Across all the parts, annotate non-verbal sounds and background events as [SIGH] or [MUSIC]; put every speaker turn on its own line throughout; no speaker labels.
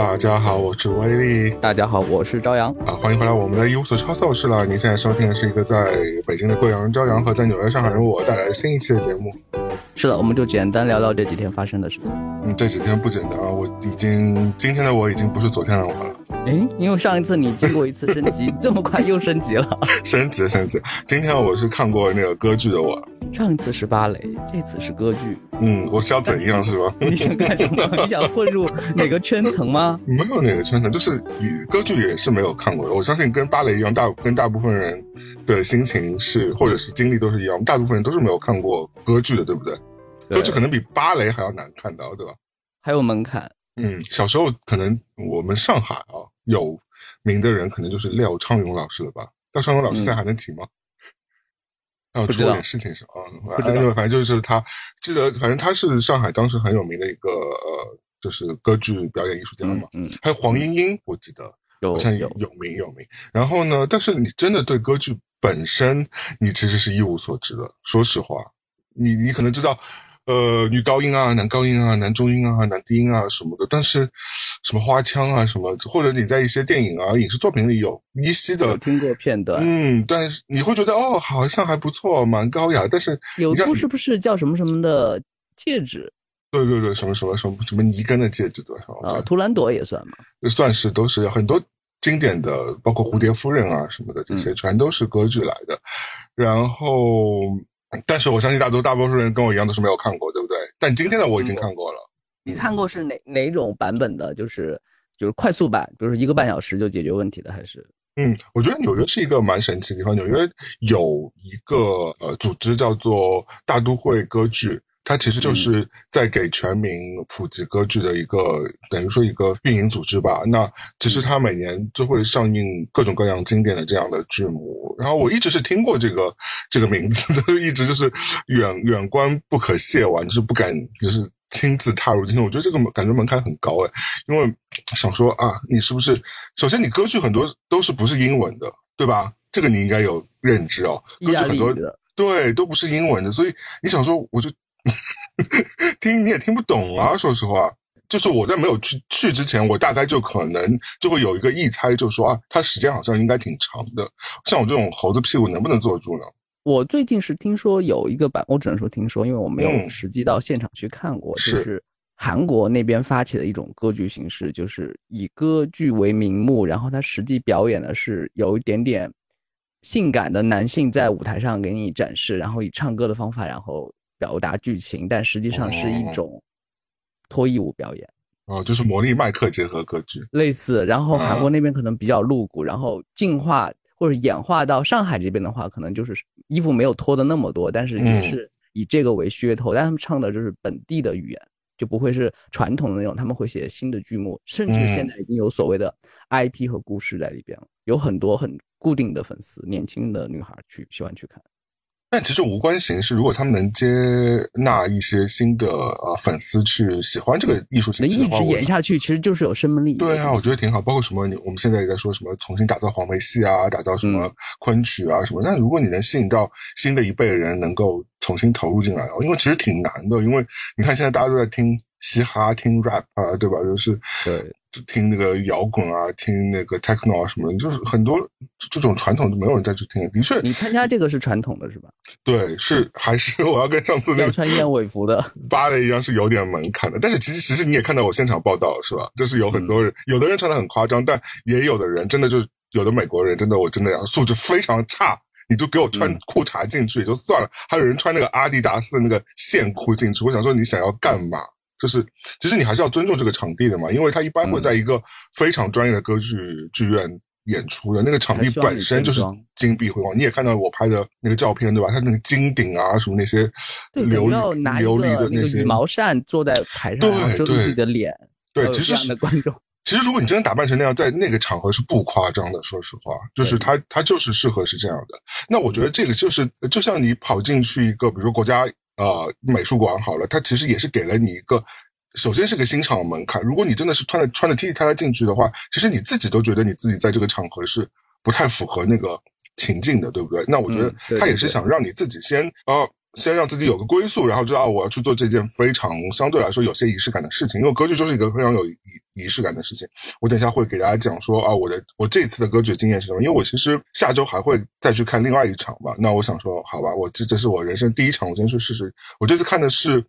大家好，我是威力。
大家好，我是朝阳。
啊，欢迎回来我们的一无所超搜室了。您现在收听的是一个在北京的贵阳人朝阳和在纽约上海人我带来的新一期的节目。
是的，我们就简单聊聊这几天发生的事情。
嗯，这几天不简单啊，我已经今天的我已经不是昨天的我了。
诶，因为上一次你经过一次升级，[LAUGHS] 这么快又升级了？
升级升级，今天我是看过那个歌剧的我。
上一次是芭蕾，这次是歌剧。
嗯，我是要怎样是吧？[LAUGHS]
你想干什么？你想混入哪个圈层吗？
没有哪个圈层，就是歌剧也是没有看过的。我相信跟芭蕾一样，大跟大部分人的心情是或者是经历都是一样，大部分人都是没有看过歌剧的，对不对？歌剧可能比芭蕾还要难看到，对吧？
还有门槛。
嗯，小时候可能我们上海啊有名的人，可能就是廖昌永老师了吧？廖昌永老师现在还能提吗？要出点事情是啊，反正反正就是他，记得反正他是上海当时很有名的一个呃，就是歌剧表演艺术家嘛。嗯，还有黄莺莺，我记得好像有有名有名。然后呢，但是你真的对歌剧本身，你其实是一无所知的。说实话，你你可能知道。呃，女高音啊，男高音啊，男中音啊，男低音啊什么的，但是什么花腔啊什么，或者你在一些电影啊、影视作品里有依稀的
听过片段，
嗯，但是你会觉得哦，好像还不错，蛮高雅，但是
有部是不是叫什么什么的戒指？
对对对，什么什么什么什么尼根的戒指对吧？
啊，图兰朵也算吗？
算是都是很多经典的，包括蝴蝶夫人啊什么的这些，全都是歌剧来的，然后。但是我相信大多大多数人跟我一样都是没有看过，对不对？但今天的我已经看过了。
你看过是哪哪种版本的？就是就是快速版，比如说一个半小时就解决问题的，还是？
嗯，我觉得纽约是一个蛮神奇的地方。纽约有一个呃组织叫做大都会歌剧。它其实就是在给全民普及歌剧的一个，等于说一个运营组织吧。那其实它每年就会上映各种各样经典的这样的剧目。然后我一直是听过这个这个名字，的，[LAUGHS] 一直就是远远观不可亵玩，就是不敢就是亲自踏入进去。我觉得这个感觉门槛很高哎，因为想说啊，你是不是首先你歌剧很多都是不是英文的，对吧？这个你应该有认知哦。歌剧很多对都不是英文的，所以你想说我就。[LAUGHS] 听你也听不懂啊！说实话，就是我在没有去去之前，我大概就可能就会有一个臆猜，就说啊，它时间好像应该挺长的。像我这种猴子屁股能不能坐住呢？
我最近是听说有一个版，我只能说听说，因为我没有实际到现场去看过。就是韩国那边发起的一种歌剧形式，就是以歌剧为名目，然后他实际表演的是有一点点性感的男性在舞台上给你展示，然后以唱歌的方法，然后。表达剧情，但实际上是一种脱衣舞表演
哦，就是魔力麦克结合歌剧
类似。然后韩国那边可能比较露骨，然后进化或者演化到上海这边的话，可能就是衣服没有脱的那么多，但是也是以这个为噱头。但他们唱的就是本地的语言，就不会是传统的那种。他们会写新的剧目，甚至现在已经有所谓的 IP 和故事在里边了，有很多很固定的粉丝，年轻的女孩去喜欢去看。
但其实无关形式，如果他们能接纳一些新的呃粉丝去喜欢这个艺术形式
能，一直演下去，其实就是有生命力。
对啊，我觉得挺好。包括什么，你我们现在也在说什么重新打造黄梅戏啊，打造什么昆曲啊什么。那如果你能吸引到新的一辈人，能够重新投入进来，因为其实挺难的。因为你看现在大家都在听嘻哈、听 rap 啊，对吧？就是
对。
就听那个摇滚啊，听那个 techno 啊什么的，就是很多这种传统都没有人再去听。的确，
你参加这个是传统的是吧？
对，是还是我要跟上次那个
穿燕尾服的 [LAUGHS]
芭蕾一样，是有点门槛的。但是其实其实你也看到我现场报道是吧？就是有很多人，有的人穿的很夸张，但也有的人真的就有的美国人真的我真的素质非常差，你就给我穿裤衩进去也就算了，还有人穿那个阿迪达斯的那个线裤进去，我想说你想要干嘛？就是，其实你还是要尊重这个场地的嘛，因为它一般会在一个非常专业的歌剧剧院演出的，那个场地本身就是金碧辉煌。你也看到我拍的那个照片，对吧？它那个金顶啊，什么那些琉璃琉璃的那些
羽毛扇坐在台上，遮住自己的脸。
对，其实
的观众，
其实如果你真的打扮成那样，在那个场合是不夸张的。说实话，就是他他就是适合是这样的。那我觉得这个就是，就像你跑进去一个，比如说国家。呃，美术馆好了，它其实也是给了你一个，首先是个欣赏门槛。如果你真的是穿的穿的 T T 太太进去的话，其实你自己都觉得你自己在这个场合是不太符合那个情境的，对不对？那我觉得他也是想让你自己先呃先让自己有个归宿，然后知道我要去做这件非常相对来说有些仪式感的事情。因为歌剧就是一个非常有仪仪式感的事情。我等一下会给大家讲说啊，我的我这次的歌剧经验是什么？因为我其实下周还会再去看另外一场吧。那我想说，好吧，我这这是我人生第一场，我先去试试。我这次看的是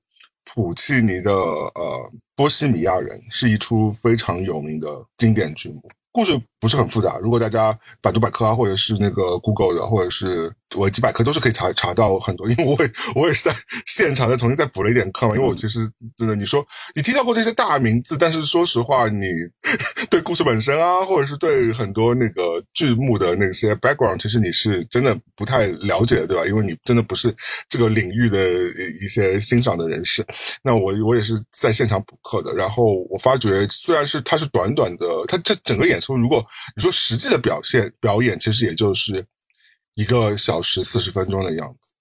普契尼的呃《波西米亚人》，是一出非常有名的经典剧目。故事不是很复杂，如果大家百度百科啊，或者是那个 Google 的，或者是维基百科，都是可以查查到很多。因为我也 [LAUGHS] 我也是在现场再重新再补了一点课嘛。因为我其实真的，你说你听到过这些大名字，但是说实话，你对故事本身啊，或者是对很多那个剧目的那些 background，其实你是真的不太了解的，对吧？因为你真的不是这个领域的一些欣赏的人士。那我我也是在现场补课的，然后我发觉，虽然是它是短短的，它这整个演。出如果你说实际的表现表演，其实也就是一个小时四十分钟的样子，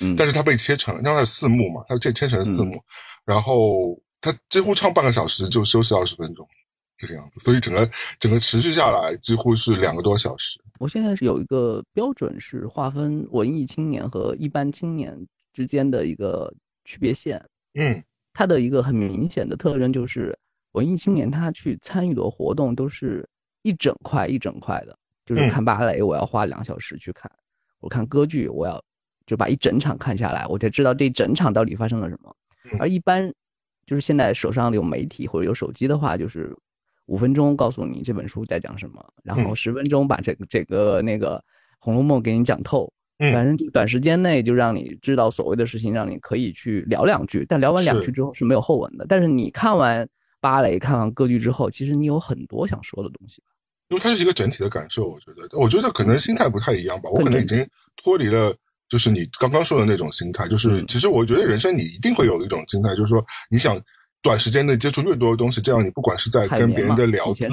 嗯，
但是它被切成，因为它是四幕嘛，它这切成四幕，然后它几乎唱半个小时就休息二十分钟，这个样子，所以整个整个持续下来几乎是两个多小时。
我现在是有一个标准是划分文艺青年和一般青年之间的一个区别线，
嗯，
它的一个很明显的特征就是文艺青年他去参与的活动都是。一整块一整块的，就是看芭蕾，我要花两小时去看；我看歌剧，我要就把一整场看下来，我才知道这整场到底发生了什么。而一般就是现在手上有媒体或者有手机的话，就是五分钟告诉你这本书在讲什么，然后十分钟把这个这个那个《红楼梦》给你讲透。反正短时间内就让你知道所谓的事情，让你可以去聊两句，但聊完两句之后是没有后文的。但是你看完芭蕾、看完歌剧之后，其实你有很多想说的东西吧。
因为它是一个整体的感受，我觉得，我觉得可能心态不太一样吧。我可能已经脱离了，就是你刚刚说的那种心态。就是其实我觉得人生你一定会有一种心态，就是说你想短时间内接触越多的东西，这样你不管是在跟别人的聊天，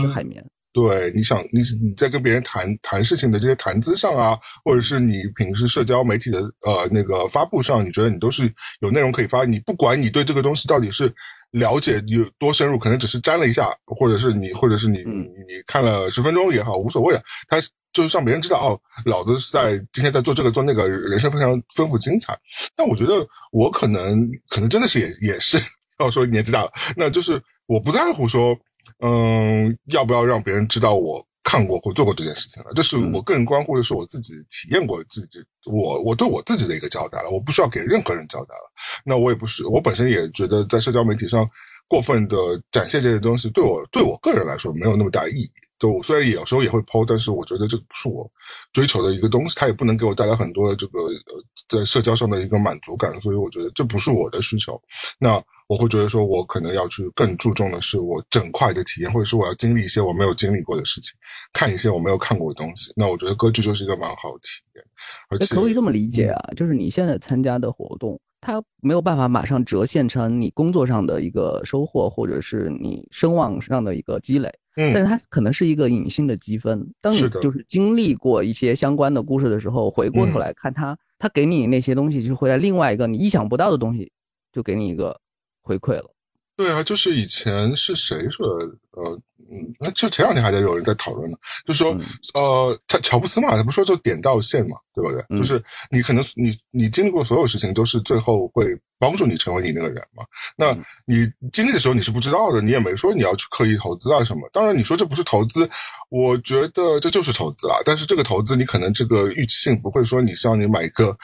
对，你想你你在跟别人谈谈事情的这些谈资上啊，或者是你平时社交媒体的呃那个发布上，你觉得你都是有内容可以发。你不管你对这个东西到底是。了解有多深入，可能只是沾了一下，或者是你，或者是你，你你看了十分钟也好，无所谓啊。他就是让别人知道，哦，老子是在今天在做这个做那个，人生非常丰富精彩。但我觉得我可能可能真的是也也是要说年纪大了，那就是我不在乎说，嗯，要不要让别人知道我。看过或做过这件事情了，这是我个人关乎的是我自己体验过自己，我我对我自己的一个交代了，我不需要给任何人交代了。那我也不是，我本身也觉得在社交媒体上过分的展现这些东西，对我对我个人来说没有那么大意义。就虽然有时候也会抛，但是我觉得这不是我追求的一个东西，它也不能给我带来很多的这个呃在社交上的一个满足感，所以我觉得这不是我的需求。那。我会觉得说，我可能要去更注重的是我整块的体验，或者是我要经历一些我没有经历过的事情，看一些我没有看过的东西。那我觉得歌剧就是一个蛮好的体验。而且
可不可以这么理解啊？就是你现在参加的活动，它没有办法马上折现成你工作上的一个收获，或者是你声望上的一个积累。
嗯，
但是它可能是一个隐性的积分。当你就是经历过一些相关的故事的时候，回过头来看它，它给你那些东西，就会在另外一个你意想不到的东西，就给你一个。回馈了，
对啊，就是以前是谁说的？呃，嗯，那就前两天还在有人在讨论呢，就说，呃，他乔布斯嘛，他不说就点到线嘛，对不对？就是你可能你你经历过所有事情，都是最后会帮助你成为你那个人嘛。那你经历的时候你是不知道的，你也没说你要去刻意投资啊什么。当然你说这不是投资，我觉得这就是投资啦。但是这个投资你可能这个预期性不会说你像你买一个。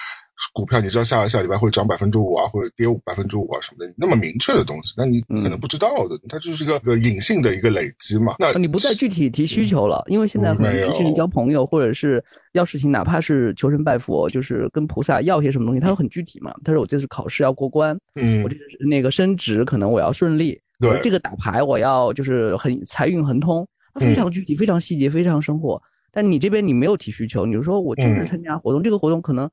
股票你知道下下礼拜会涨百分之五啊，或者跌百分之五啊什么的，那么明确的东西，那你可能不知道的，它就是一个个隐性的一个累积嘛。那
你不再具体提需求了，因为现在很多年轻人交朋友或者是要事情，哪怕是求神拜佛，就是跟菩萨要些什么东西，他都很具体嘛。他说我这次考试要过关，
嗯，
我这是那个升职可能我要顺利，
对，
这个打牌我要就是很财运亨通，非常具体，非常细节，非常生活。但你这边你没有提需求，你就说我就是参加活动，这个活动可能。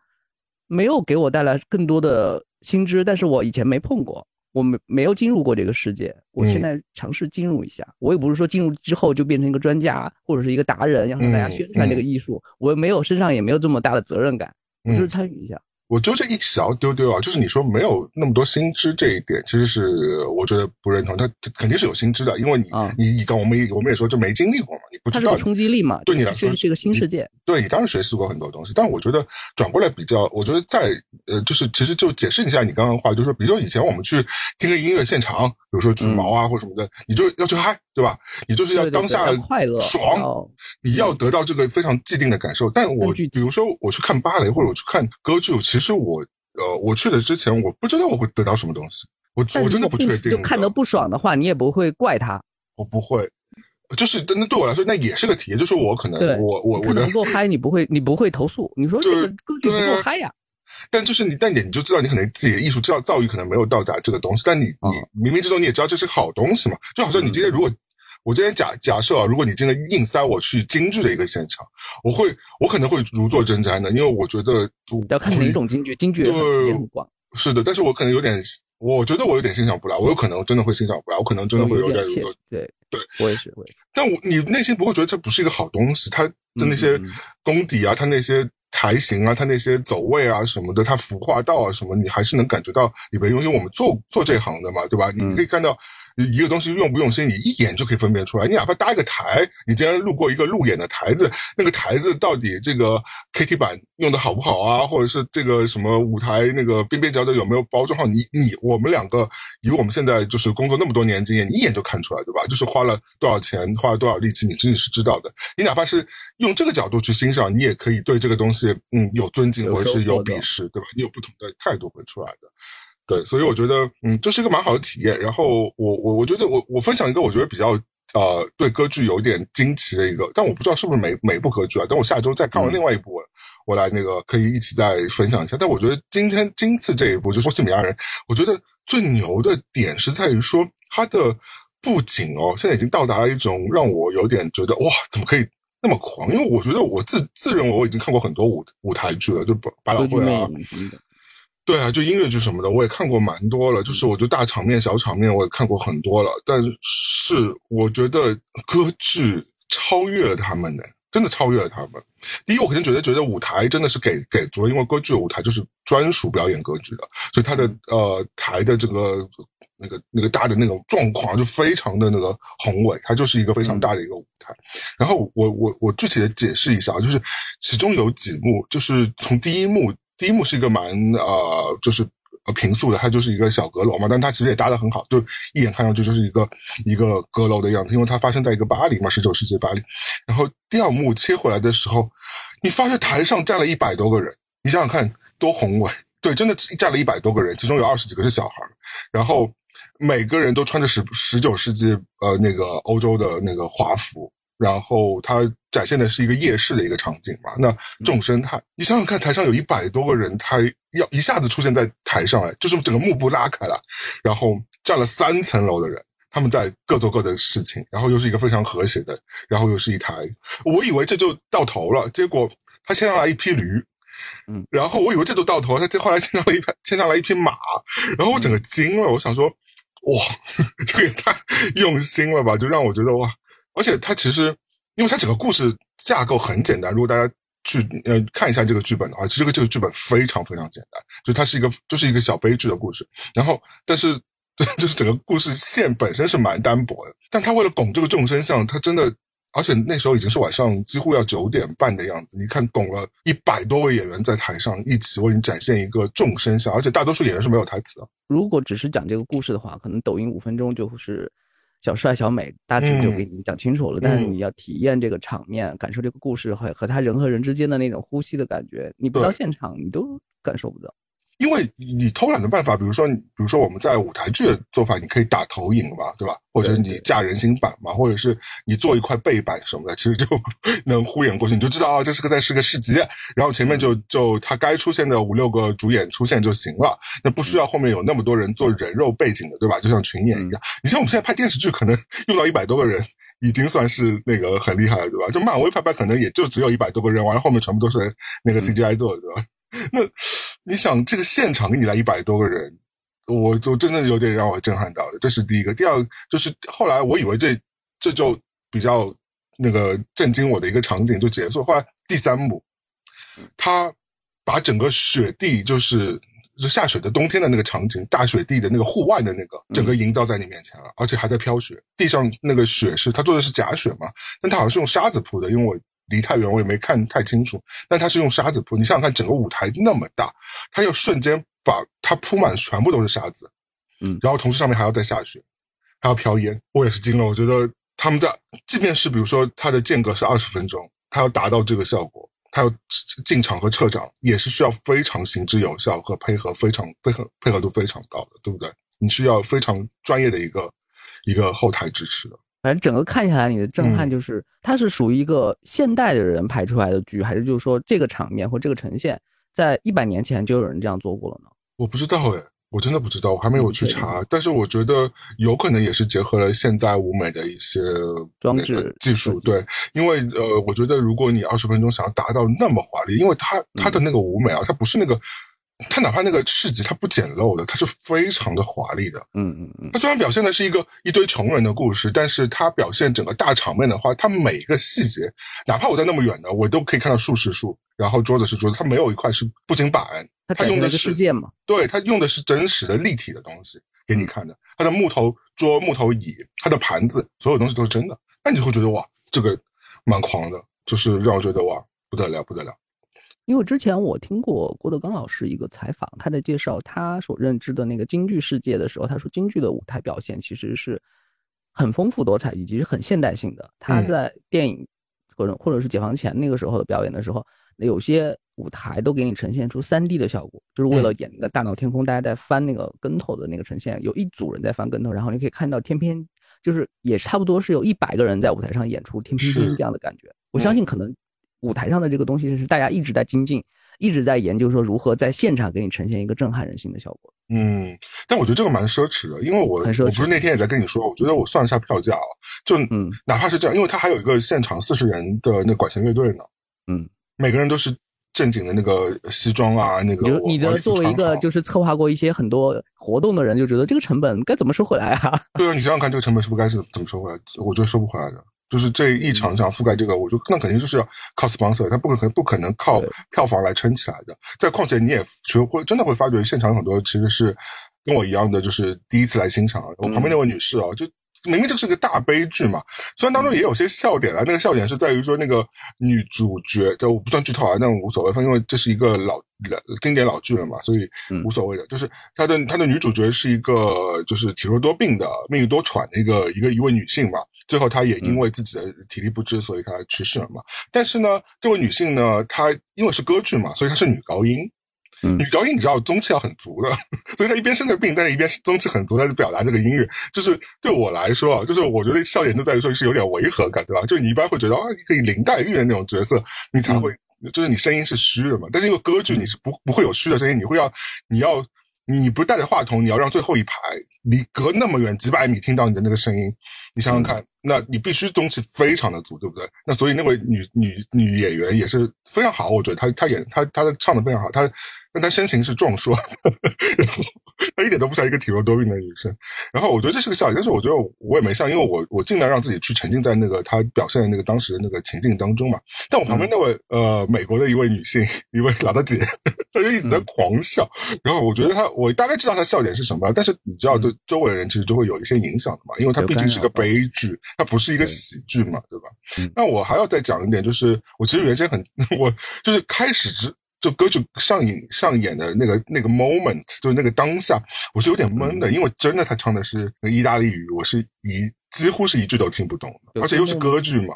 没有给我带来更多的新知，但是我以前没碰过，我没没有进入过这个世界，我现在尝试进入一下。我也不是说进入之后就变成一个专家或者是一个达人，要向大家宣传这个艺术，我没有身上也没有这么大的责任感，我就是参与一下。
我就这一小丢丢啊，就是你说没有那么多新知这一点，其实是我觉得不认同。他肯定是有新知的，因为你你你刚我们我们也说就没经历过嘛，你不知道
冲击力嘛，
对你来说
是一个新世界。
对你当然学习过很多东西，但我觉得转过来比较，我觉得在呃，就是其实就解释一下你刚刚的话，就是说，比如说以前我们去听个音乐现场，比如说羽毛啊或者什么的，你就要去嗨，对吧？你就是要当下
快乐
爽，你要得到这个非常既定的感受。但我比如说我去看芭蕾或者我去看歌剧，其实我呃我去的之前我不知道我会得到什么东西，我我真的不确定。
就看得不爽的话，你也不会怪他。
我不会。就是那对我来说，那也是个体验。就是我可能我我我的
不够嗨，你不会你不会投诉。你说这个歌剧不够嗨呀？
但就是你，但你你就知道，你可能自己的艺术造造诣可能没有到达这个东西。但你你冥冥之中你也知道这是好东西嘛？就好像你今天如果我今天假假设啊，如果你今天硬塞我去京剧的一个现场，我会我可能会如坐针毡的，因为我觉得
要看哪种京剧，京剧也很广。
是的，但是我可能有点，我觉得我有点欣赏不来，我有可能真的会欣赏不来，我可能真的会有点如
坐。对。
对，
我也是，我也是。
但我你内心不会觉得这不是一个好东西，它的那些功底啊，它那些台型啊，它那些走位啊什么的，它服化道啊什么，你还是能感觉到里边，因为我们做做这行的嘛，对吧？你可以看到。一个东西用不用心，你一眼就可以分辨出来。你哪怕搭一个台，你今天路过一个路演的台子，那个台子到底这个 KT 板用的好不好啊？或者是这个什么舞台那个边边角角有没有包装好？你你我们两个以我们现在就是工作那么多年经验，你一眼就看出来，对吧？就是花了多少钱，花了多少力气，你真的是知道的。你哪怕是用这个角度去欣赏，你也可以对这个东西嗯有尊敬或者是有鄙视，对吧？你有不同的态度会出来的。对，所以我觉得，嗯，这是一个蛮好的体验。然后我我我觉得我我分享一个我觉得比较呃对歌剧有点惊奇的一个，但我不知道是不是每每部歌剧啊。等我下周再看完另外一部，我来那个可以一起再分享一下。但我觉得今天今次这一部就是《波西米亚人》，我觉得最牛的点是在于说它的布景哦，现在已经到达了一种让我有点觉得哇，怎么可以那么狂？因为我觉得我自自认为我已经看过很多舞舞台剧了，就百老汇啊。对啊，就音乐剧什么的，我也看过蛮多了。就是我觉得大场面、小场面，我也看过很多了。但是我觉得歌剧超越了他们呢，真的超越了他们。第一，我肯定觉得觉得舞台真的是给给足了，因为歌剧舞台就是专属表演歌剧的，所以它的呃台的这个那个那个大的那种状况就非常的那个宏伟，它就是一个非常大的一个舞台。然后我我我具体的解释一下，就是其中有几幕，就是从第一幕。第一幕是一个蛮呃，就是呃平素的，它就是一个小阁楼嘛，但它其实也搭得很好，就一眼看上去就是一个一个阁楼的样子，因为它发生在一个巴黎嘛，十九世纪巴黎。然后第二幕切回来的时候，你发现台上站了一百多个人，你想想看多宏伟，对，真的站了一百多个人，其中有二十几个是小孩，然后每个人都穿着十十九世纪呃那个欧洲的那个华服。然后它展现的是一个夜市的一个场景嘛，那众生态，你想想看，台上有一百多个人，他要一下子出现在台上来，就是整个幕布拉开了，然后站了三层楼的人，他们在各做各的事情，然后又是一个非常和谐的，然后又是一台，我以为这就到头了，结果他牵上来一匹驴，嗯，然后我以为这就到头，他这后来牵上了一牵上来一匹马，然后我整个惊了，我想说，哇，[LAUGHS] 这个也太用心了吧，就让我觉得哇。而且它其实，因为它整个故事架构很简单。如果大家去呃看一下这个剧本的话，其实这个这个剧本非常非常简单，就它是一个就是一个小悲剧的故事。然后，但是 [LAUGHS] 就是整个故事线本身是蛮单薄的。但他为了拱这个众生相，他真的，而且那时候已经是晚上几乎要九点半的样子。你看，拱了一百多位演员在台上一起为你展现一个众生相，而且大多数演员是没有台词的。
如果只是讲这个故事的话，可能抖音五分钟就是。小帅、小美大致就给你讲清楚了，但是你要体验这个场面，感受这个故事和和他人和人之间的那种呼吸的感觉，你不到现场你都感受不到。
因为你偷懒的办法，比如说，比如说我们在舞台剧的做法，你可以打投影嘛，对吧？或者你架人形板嘛，或者是你做一块背板什么的，其实就 [LAUGHS] 能呼演过去，你就知道啊，这是个在是个市集，然后前面就就他该出现的五六个主演出现就行了，那不需要后面有那么多人做人肉背景的，对吧？就像群演一样。你像我们现在拍电视剧，可能用到一百多个人，已经算是那个很厉害了，对吧？就漫威拍拍，可能也就只有一百多个人，完了后面全部都是那个 CGI 做的，对吧？[LAUGHS] 那。你想这个现场给你来一百多个人，我就真的有点让我震撼到的。这是第一个，第二就是后来我以为这这就比较那个震惊我的一个场景就结束。后来第三幕，他把整个雪地就是就下雪的冬天的那个场景，大雪地的那个户外的那个整个营造在你面前了，而且还在飘雪，地上那个雪是他做的是假雪嘛，但他好像是用沙子铺的，因为我离太远我也没看太清楚，但他是用沙子铺，你想想看，整个舞台那么大，他要瞬间把它铺满全部都是沙子，
嗯，
然后同时上面还要再下雪，还要飘烟，我也是惊了，我觉得他们在即便是比如说它的间隔是二十分钟，他要达到这个效果。他要进场和撤场也是需要非常行之有效和配合非常配合配合度非常高的，对不对？你需要非常专业的一个一个后台支持的。
反正整个看下来，你的震撼就是，它是属于一个现代的人拍出来的剧，还是就是说这个场面或这个呈现，在一百年前就有人这样做过了呢？
我不知道哎。我真的不知道，我还没有去查，但是我觉得有可能也是结合了现代舞美的一些
装置
技术，对，因为呃，我觉得如果你二十分钟想要达到那么华丽，因为它它的那个舞美啊，它不是那个。他哪怕那个市集，他不简陋的，他是非常的华丽的。
嗯嗯嗯。
他虽然表现的是一个一堆穷人的故事，但是他表现整个大场面的话，他每一个细节，哪怕我在那么远的，我都可以看到树是树，然后桌子是桌子，他没有一块是布景板。他用的是
世界嘛？
对他用的是真实的立体的东西给你看的。他的木头桌、木头椅、他的盘子，所有东西都是真的。那你会觉得哇，这个蛮狂的，就是让我觉得哇，不得了，不得了。
因为之前我听过郭德纲老师一个采访，他在介绍他所认知的那个京剧世界的时候，他说京剧的舞台表现其实是很丰富多彩，以及是很现代性的。他在电影或者或者是解放前那个时候的表演的时候，有些舞台都给你呈现出三 D 的效果，就是为了演那个大闹天宫，大家在翻那个跟头的那个呈现，有一组人在翻跟头，然后你可以看到天边，就是也差不多是有一百个人在舞台上演出天边天这样的感觉。我相信可能。舞台上的这个东西是大家一直在精进，一直在研究，说如何在现场给你呈现一个震撼人心的效果。
嗯，但我觉得这个蛮奢侈的，因为我我不是那天也在跟你说，我觉得我算了下票价啊，就嗯，哪怕是这样，因为他还有一个现场四十人的那管弦乐队呢，
嗯，
每个人都是正经的那个西装啊，那个
你的作为一个就是策划过一些很多活动的人，就觉得这个成本该怎么收回来啊？[LAUGHS]
对啊，你想想看，这个成本是不是该是怎么收回来？我觉得收不回来的。就是这一场想覆盖这个，我就那肯定就是要靠 sponsor，他不可能不可能靠票房来撑起来的。再况且你也学会真的会发觉现场很多其实是跟我一样的，就是第一次来欣赏。我旁边那位女士啊，就。明明就是个大悲剧嘛，虽然当中也有些笑点啊，那个笑点是在于说那个女主角，就我不算剧透啊，那无所谓，因为这是一个老老经典老剧了嘛，所以无所谓的。就是她的她的女主角是一个就是体弱多病的、命运多舛的一个一个一位女性嘛，最后她也因为自己的体力不支，所以她去世了嘛。但是呢，这位女性呢，她因为是歌剧嘛，所以她是女高音。女高音你知道中气要很足的，[LAUGHS] 所以她一边生着病，但是一边是中气很足，在表达这个音乐。就是对我来说啊，就是我觉得笑点就在于说是有点违和感，对吧？就你一般会觉得啊，你可以林黛玉的那种角色，你才会就是你声音是虚的嘛。但是因为歌剧你是不不会有虚的声音，你会要你要你不带着话筒，你要让最后一排你隔那么远几百米听到你的那个声音，你想想看。那你必须中气非常的足，对不对？那所以那位女女女演员也是非常好，我觉得她她演她她的唱的非常好，她但她身形是壮硕，[LAUGHS] 然后她一点都不像一个体弱多病的女生。然后我觉得这是个笑点，但是我觉得我也没笑，因为我我尽量让自己去沉浸在那个她表现的那个当时的那个情境当中嘛。但我旁边那位呃美国的一位女性，一位老大姐，[LAUGHS] 她就一直在狂笑。然后我觉得她我大概知道她笑点是什么，但是你知道对周围的人其实就会有一些影响的嘛，因为她毕竟是个悲剧。它不是一个喜剧嘛，对吧？那我还要再讲一点，就是我其实原先很，[LAUGHS] 我就是开始之就歌剧上映上演的那个那个 moment，就是那个当下，我是有点懵的，因为真的他唱的是意大利语，我是一几乎是一句都听不懂的，而且又是歌剧嘛。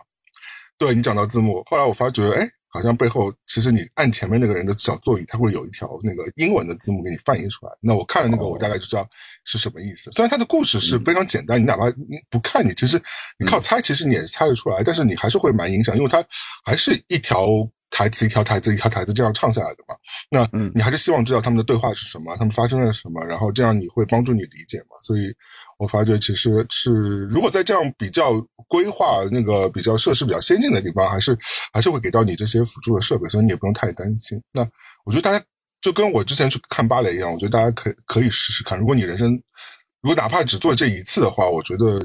对你讲到字幕，后来我发觉，哎。好像背后其实你按前面那个人的小座椅，它会有一条那个英文的字幕给你翻译出来。那我看了那个，我大概就知道是什么意思。虽然它的故事是非常简单，你哪怕你不看，你其实你靠猜，其实你也猜得出来。但是你还是会蛮影响，因为它还是一条台词一条台词一条台词这样唱下来的嘛。那你还是希望知道他们的对话是什么，他们发生了什么，然后这样你会帮助你理解嘛。所以。我发觉其实是，如果在这样比较规划那个比较设施比较先进的地方，还是还是会给到你这些辅助的设备，所以你也不用太担心。那我觉得大家就跟我之前去看芭蕾一样，我觉得大家可可以试试看。如果你人生如果哪怕只做这一次的话，我觉得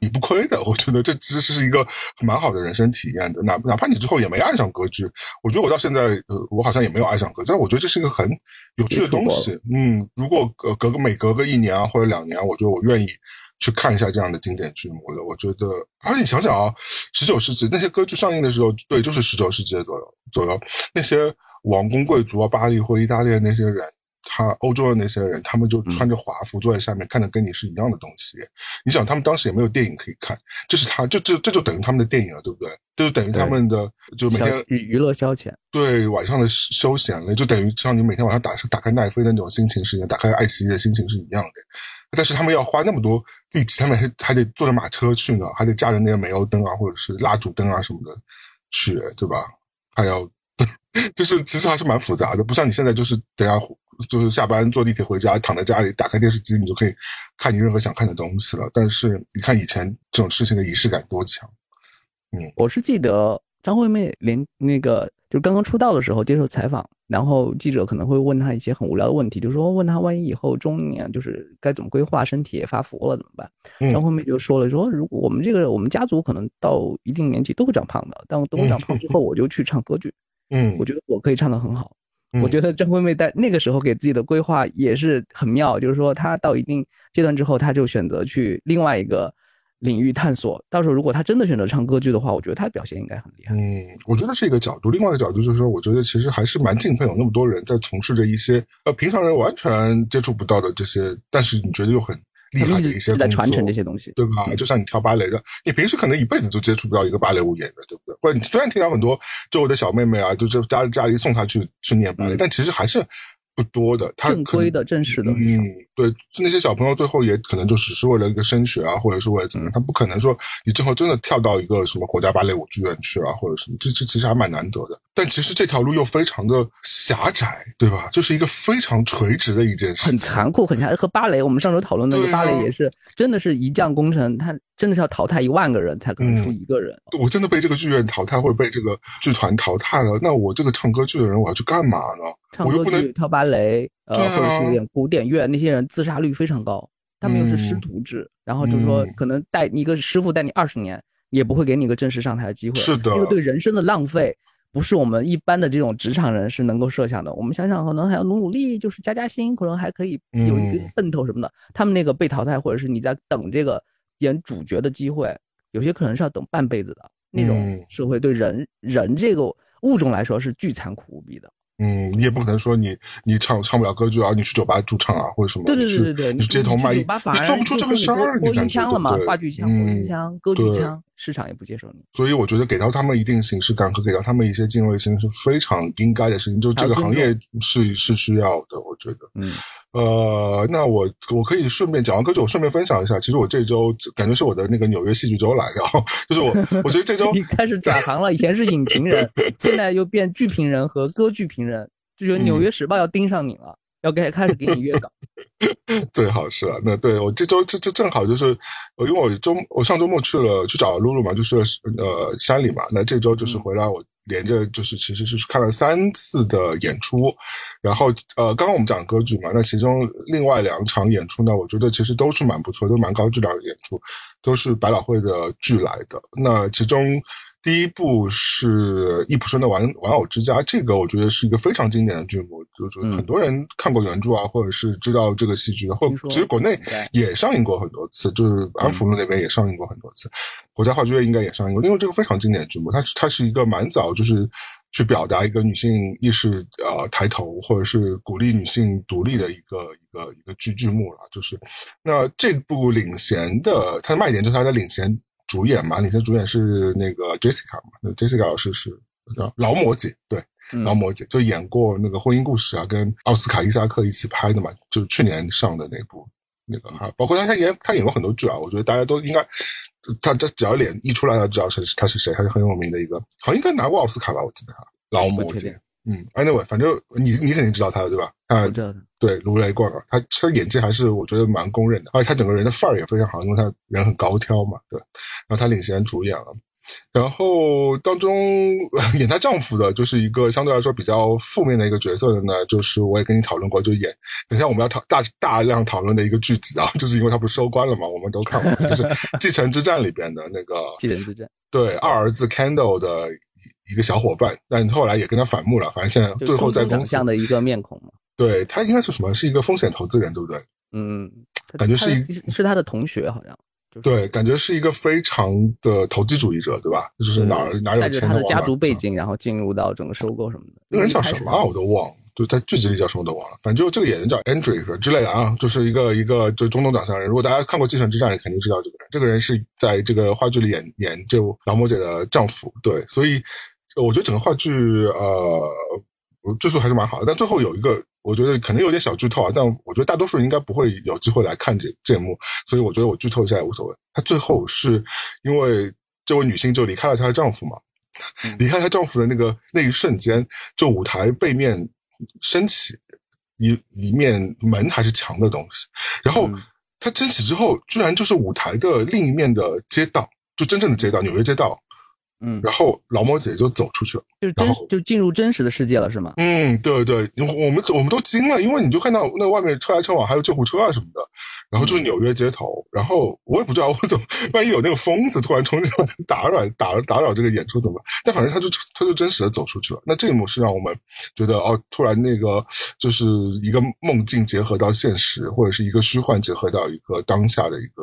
你不亏的。[LAUGHS] 我觉得这其实是一个蛮好的人生体验的。哪哪怕你之后也没爱上歌剧，我觉得我到现在呃，我好像也没有爱上歌剧，但我觉得这是一个很有趣的东西。嗯，如果隔隔个每隔个一年啊或者两年，我觉得我愿意去看一下这样的经典剧目的。我觉得，而且你想想啊，十九世纪那些歌剧上映的时候，对，就是十九世纪左右左右，那些王公贵族啊，巴黎或意大利那些人。他欧洲的那些人，他们就穿着华服坐在下面，看的跟你是一样的东西。你想，他们当时也没有电影可以看，这是他，这这这就等于他们的电影了，对不对？这就等于他们的，就每天
娱乐消遣，
对晚上的休闲了，就等于像你每天晚上打打开奈飞的那种心情是一样，打开爱奇艺的心情是一样的。但是他们要花那么多力气，他们还还得坐着马车去呢，还得架着那些煤油灯啊，或者是蜡烛灯啊什么的去，对吧？还要，[LAUGHS] 就是其实还是蛮复杂的，不像你现在就是等下。就是下班坐地铁回家，躺在家里打开电视机，你就可以看你任何想看的东西了。但是你看以前这种事情的仪式感多强，嗯，
我是记得张惠妹连那个就刚刚出道的时候接受采访，然后记者可能会问她一些很无聊的问题，就说问她万一以后中年就是该怎么规划身体也发福了怎么办？张惠妹就说了说如果我们这个我们家族可能到一定年纪都会长胖的，但等我长胖之后 [LAUGHS] 我就去唱歌剧，嗯，我觉得我可以唱得很好。我觉得张惠妹在那个时候给自己的规划也是很妙，就是说她到一定阶段之后，她就选择去另外一个领域探索。到时候如果她真的选择唱歌剧的话，我觉得她的表现应该很厉害。
嗯，我觉得是一个角度。另外一个角度就是说，我觉得其实还是蛮敬佩有那么多人在从事着一些呃平常人完全接触不到的这些，但是你觉得又很。厉害的一些
在传承这些东西，
对吧？就像你跳芭蕾的，你平时可能一辈子都接触不到一个芭蕾舞演员，对不对？或者你虽然听到很多周围的小妹妹啊，就是家家里送她去去念芭蕾，但其实还是。不多的，他
正规的、正式的，
嗯，对，那些小朋友最后也可能就只是为了一个升学啊，或者是为了怎么样，他不可能说你最后真的跳到一个什么国家芭蕾舞剧院去啊，或者什么，这这其实还蛮难得的。但其实这条路又非常的狭窄，对吧？就是一个非常垂直的一件事，
很残酷，很狭。和芭蕾，我们上周讨论那个芭蕾也是，真的是一将功成，他真的是要淘汰一万个人才可能出一个人。
我真的被这个剧院淘汰，或者被这个剧团淘汰了，那我这个唱歌剧的人，我要去干嘛呢？
唱歌剧、跳芭蕾，呃，或者是演古典乐，那些人自杀率非常高。他们又是师徒制，然后就是说，可能带一个师傅带你二十年，也不会给你一个正式上台的机会。
是的，
这个对人生的浪费，不是我们一般的这种职场人是能够设想的。我们想想，可能还要努努力，就是加加薪，可能还可以有一个奔头什么的。他们那个被淘汰，或者是你在等这个演主角的机会，有些可能是要等半辈子的那种社会，对人人这个物种来说是巨残酷无比的。
嗯，你也不可能说你你唱唱不了歌剧啊，你去酒吧驻唱啊，或者什么？
对对对对对，
你街头卖艺，你做不出这个事儿，
播音腔了嘛？话剧腔、播音腔、歌剧腔，市场也不接受你。
所以我觉得给到他们一定形式感和给到他们一些敬畏心是非常应该的事情，就这个行业是是需要的，我觉得。嗯。呃，那我我可以顺便讲完歌曲，我顺便分享一下。其实我这周感觉是我的那个纽约戏剧周来的，就是我，[LAUGHS] 我觉得这周
你开始转行了，以前是影评人，现在又变剧评人和歌剧评人，就觉得《纽约时报》要盯上你了，要给开始给你约稿。[CLEARS THROAT]
最好是啊，那对我这周这这正好就是，因为我周我上周末去了去找露露嘛，就是呃山里嘛，那这周就是回来我。连着就是其实是看了三次的演出，然后呃，刚刚我们讲歌剧嘛，那其中另外两场演出呢，我觉得其实都是蛮不错，都蛮高质量的演出，都是百老汇的剧来的。那其中。第一部是易卜生的《玩玩偶之家》，这个我觉得是一个非常经典的剧目，就是很多人看过原著啊，或者是知道这个戏剧，或其实国内也上映过很多次，就是安福路那边也上映过很多次，国家话剧院应该也上映过，因为这个非常经典的剧目，它它是一个蛮早就是去表达一个女性意识呃抬头，或者是鼓励女性独立的一个一个一个剧剧目了，就是那这部领衔的它的卖点就是它的领衔。主演嘛，领衔主演是那个 Jessica 嘛，那 Jessica 老师是叫劳模姐，对，劳模姐就演过那个婚姻故事啊，跟奥斯卡伊萨克一起拍的嘛，就是去年上的那部那个哈，包括他他演他演过很多剧啊，我觉得大家都应该，他这只要脸一出来，就知道是他是谁，他是很有名的一个，好像应该拿过奥斯卡吧，我记得哈，劳模姐。嗯，Anyway，反正你你肯定知道他的对吧？
啊，知道。
对，如雷贯耳，他他演技还是我觉得蛮公认的，而且他整个人的范儿也非常好，因为他人很高挑嘛，对。然后他领衔主演了，然后当中 [LAUGHS] 演她丈夫的，就是一个相对来说比较负面的一个角色的呢，就是我也跟你讨论过，就演等下我们要讨大大量讨论的一个剧集啊，[LAUGHS] 就是因为他不是收官了嘛，我们都看过，就是《[LAUGHS] 继承之战》里边的那个《
继承之战》，
对二儿子 Candle 的一个小伙伴，但后来也跟他反目了，反正现在最后在公司
的一个面孔嘛，
对他应该是什么？是一个风险投资人，对不对？
嗯，
感觉是一
是他的同学，好像。
对，感觉是一个非常的投机主义者，对吧？就是哪儿哪有钱，
他的家族背景，然后进入到整个收购什么的。
那个人叫什么啊？我都忘了，就在剧集里叫什么都忘了。反正就这个演员叫 Andrew 之类的啊，就是一个一个就中东长相人。如果大家看过《继承之战》，肯定知道这个人。这个人是在这个话剧里演演这劳模姐的丈夫。对，所以我觉得整个话剧呃，追溯还是蛮好的。但最后有一个。我觉得可能有点小剧透啊，但我觉得大多数人应该不会有机会来看这这一幕，所以我觉得我剧透一下也无所谓。她最后是因为这位女性就离开了她的丈夫嘛，[LAUGHS] 离开她丈夫的那个那一瞬间，就舞台背面升起一一面门还是墙的东西，然后它升起之后，居然就是舞台的另一面的街道，就真正的街道，纽约街道。
嗯，
然后劳模姐就走出去了，
就是真就进入真实的世界了，是吗？
嗯，对对，我们我们都惊了，因为你就看到那外面车来车往，还有救护车啊什么的，然后就是纽约街头，然后我也不知道我怎么，万一有那个疯子突然冲进来打扰打打扰这个演出怎么办？但反正他就他就真实的走出去了。那这一幕是让我们觉得哦，突然那个就是一个梦境结合到现实，或者是一个虚幻结合到一个当下的一个。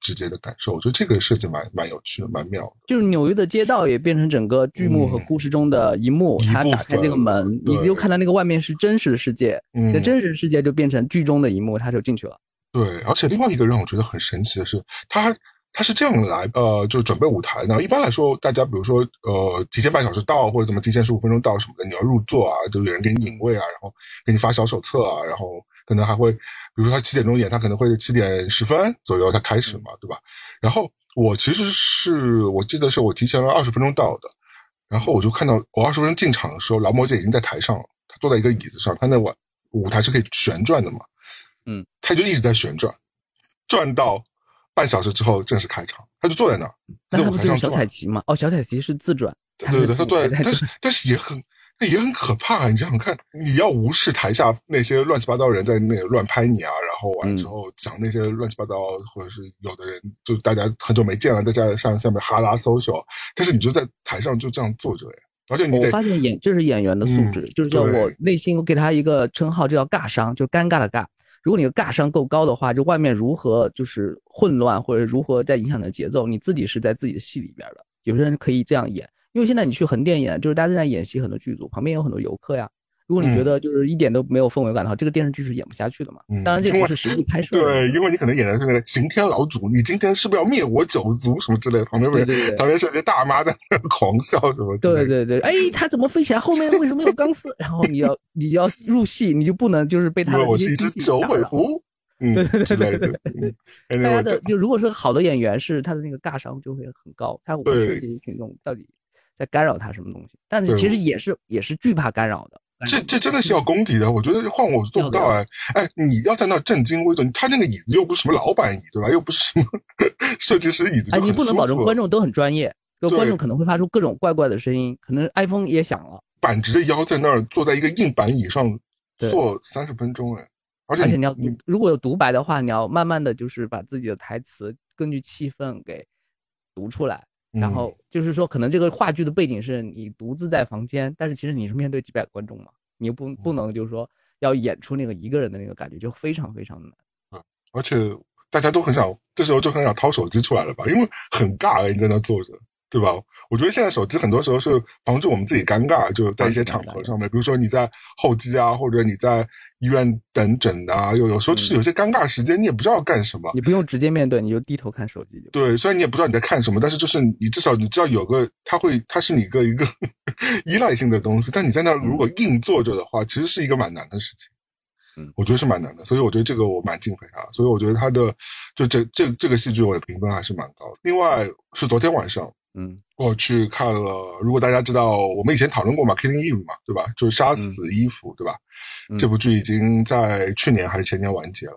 直接的感受，我觉得这个设计蛮蛮有趣的，蛮妙的。
就是纽约的街道也变成整个剧目和故事中的一幕，他打开这个门，你就看到那个外面是真实的世界，那真实世界就变成剧中的一幕，他就进去了。
对，而且另外一个让我觉得很神奇的是，他他是这样来，呃，就准备舞台呢。一般来说，大家比如说，呃，提前半小时到，或者怎么提前十五分钟到什么的，你要入座啊，就有人给你引位啊，然后给你发小手册啊，然后。可能还会，比如说他七点钟演，他可能会七点十分左右他开始嘛，对吧？然后我其实是我记得是我提前了二十分钟到的，然后我就看到我二十分钟进场的时候，劳模姐已经在台上了，她坐在一个椅子上，她那舞舞台是可以旋转的嘛，
嗯，
她就一直在旋转，转到半小时之后正式开场，他就坐在那儿，
在舞台上小彩旗嘛，哦，小彩旗是自转，
对对对，他坐在，但是但是也很。那也很可怕啊！你想想看，你要无视台下那些乱七八糟人在那乱拍你啊，然后完之后讲那些乱七八糟，或者是有的人就大家很久没见了，在家上下面哈拉 social，但是你就在台上就这样坐着呀，而且你
我发现演这是演员的素质，就是叫我内心我给他一个称号，就叫尬商，就尴尬的尬。如果你的尬商够高的话，就外面如何就是混乱或者如何在影响的节奏，你自己是在自己的戏里边的。有些人可以这样演。因为现在你去横店演，就是大家正在演戏，很多剧组旁边有很多游客呀。如果你觉得就是一点都没有氛围感的话，这个电视剧是演不下去的嘛。当然，这个是实际拍摄。
对，因为你可能演的是那个刑天老祖，你今天是不是要灭我九族什么之类的？旁边
对
旁边是些大妈在狂笑什么？
对对对，哎，他怎么飞起来？后面为什么有钢丝？然后你要你要入戏，你就不能就是被他
我是一只九尾狐。
对对对对对，大
家
的就如果是好的演员，是他的那个尬商就会很高。他我们设计群众到底。在干扰他什么东西，但是其实也是也是惧怕干扰的。
这这真的是要功底的，我觉得换我做不到哎哎，你要在那正襟危坐，他那个椅子又不是什么老板椅对吧？又不是什么 [LAUGHS] 设计师椅子，
哎，你不能保证观众都很专业，就观众可能会发出各种怪怪的声音，可能 iPhone 也响了。
板直着腰在那儿坐在一个硬板椅上坐三十分钟哎，而
且你要如果有独白的话，你要慢慢的就是把自己的台词根据气氛给读出来。然后就是说，可能这个话剧的背景是你独自在房间，但是其实你是面对几百观众嘛，你又不不能就是说要演出那个一个人的那个感觉，就非常非常难。
嗯，而且大家都很想，这时候就很想掏手机出来了吧，因为很尬，你在那坐着。对吧？我觉得现在手机很多时候是防止我们自己尴尬，就在一些场合上面，比如说你在候机啊，或者你在医院等诊啊，有有时候就是有些尴尬时间，你也不知道干什么。
你不用直接面对，你就低头看手机就。
对，虽然你也不知道你在看什么，但是就是你至少你知道有个他会，它是你一个一个 [LAUGHS] 依赖性的东西。但你在那如果硬坐着的话，其实是一个蛮难的事情。
嗯，
我觉得是蛮难的，所以我觉得这个我蛮敬佩他。所以我觉得他的就这这这个戏剧我的评分还是蛮高的。另外是昨天晚上。
嗯，
我去看了。如果大家知道，我们以前讨论过嘛，Killing Eve 嘛，对吧？就是杀死伊芙，对吧？这部剧已经在去年还是前年完结了。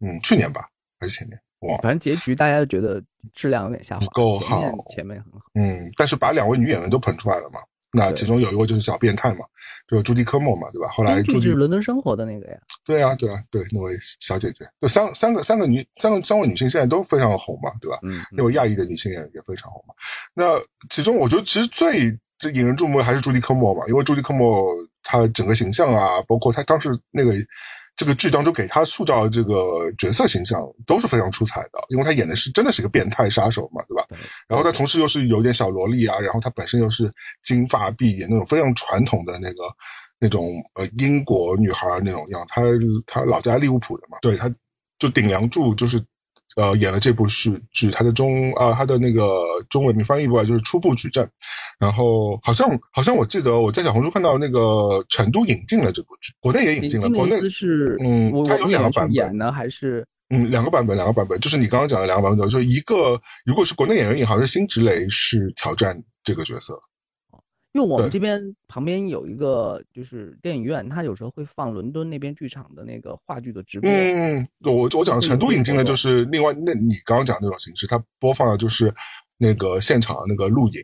嗯，去年吧，还是前年？哇，
反正结局大家都觉得质量有点下滑，
不够好，
前面很好，
嗯，但是把两位女演员都捧出来了嘛。那其中有一位就是小变态嘛，就是朱迪科莫嘛，对吧？后来朱迪
是伦敦生活的那个呀。
对啊，对啊，对，那位小姐姐，就三三个三个女三个三位女性现在都非常红嘛，对吧？
嗯。
那位亚裔的女性也也非常红嘛。那其中我觉得其实最最引人注目的还是朱迪科莫嘛，因为朱迪科莫她整个形象啊，包括她当时那个。这个剧当中给他塑造的这个角色形象都是非常出彩的，因为他演的是真的是一个变态杀手嘛，对吧？然后他同时又是有点小萝莉啊，然后他本身又是金发碧眼那种非常传统的那个那种呃英国女孩那种样，他他老家利物浦的嘛，对，他就顶梁柱就是。呃，演了这部剧剧，他的中啊，他的那个中文名翻译过来就是初步举证，然后好像好像我记得我在小红书看到那个成都引进了这部剧，国内也引进了，国内
是
嗯，它有两个版本
呢，还是
嗯两个版本，两个版本，就是你刚刚讲的两个版本，就是一个如果是国内演员引，好像是辛芷蕾是挑战这个角色。
因为我们这边旁边有一个就是电影院，它有时候会放伦敦那边剧场的那个话剧的直播。
嗯，我我讲成都引进的就是另外那你刚刚讲那种形式，它播放的就是那个现场那个录影，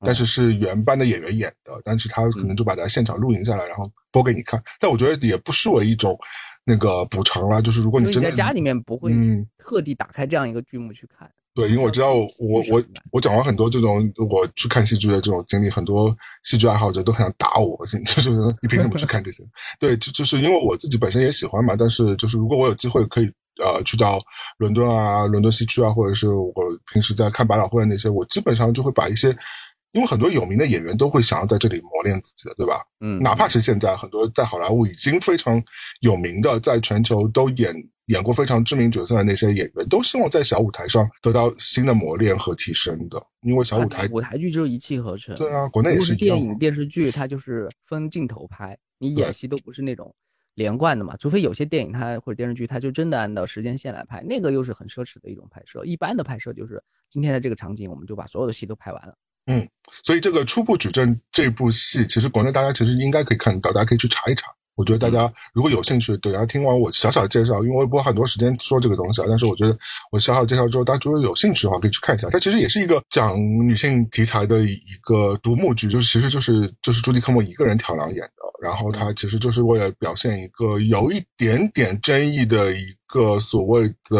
但是是原班的演员演的，但是他可能就把它现场录影下来，然后播给你看。但我觉得也不失为一种那个补偿啦，就是如果你真的
在家里面不会特地打开这样一个剧目去看。
对，因为我知道我我我讲完很多这种我去看戏剧的这种经历，很多戏剧爱好者都很想打我，[LAUGHS] 就是你凭什么去看这些？对，就就是因为我自己本身也喜欢嘛。但是就是如果我有机会可以呃去到伦敦啊、伦敦西区啊，或者是我平时在看百老汇的那些，我基本上就会把一些，因为很多有名的演员都会想要在这里磨练自己的，对吧？
嗯，
哪怕是现在很多在好莱坞已经非常有名的，在全球都演。演过非常知名角色的那些演员，都希望在小舞台上得到新的磨练和提升的，因为小舞台
舞台剧就是一气呵成。
对啊，国内也
是电影电视剧，它就是分镜头拍，你演戏都不是那种连贯的嘛，除非有些电影它或者电视剧，它就真的按照时间线来拍，那个又是很奢侈的一种拍摄。一般的拍摄就是今天的这个场景，我们就把所有的戏都拍完了。
嗯，所以这个初步举证这部戏，其实国内大家其实应该可以看到，大家可以去查一查。我觉得大家如果有兴趣，等下听完我小小的介绍，因为我不会很多时间说这个东西啊。但是我觉得我小小介绍之后，大家如果有兴趣的话，可以去看一下。它其实也是一个讲女性题材的一个独幕剧，就是其实就是就是朱迪科莫一个人挑梁演的。然后他其实就是为了表现一个有一点点争议的一个所谓的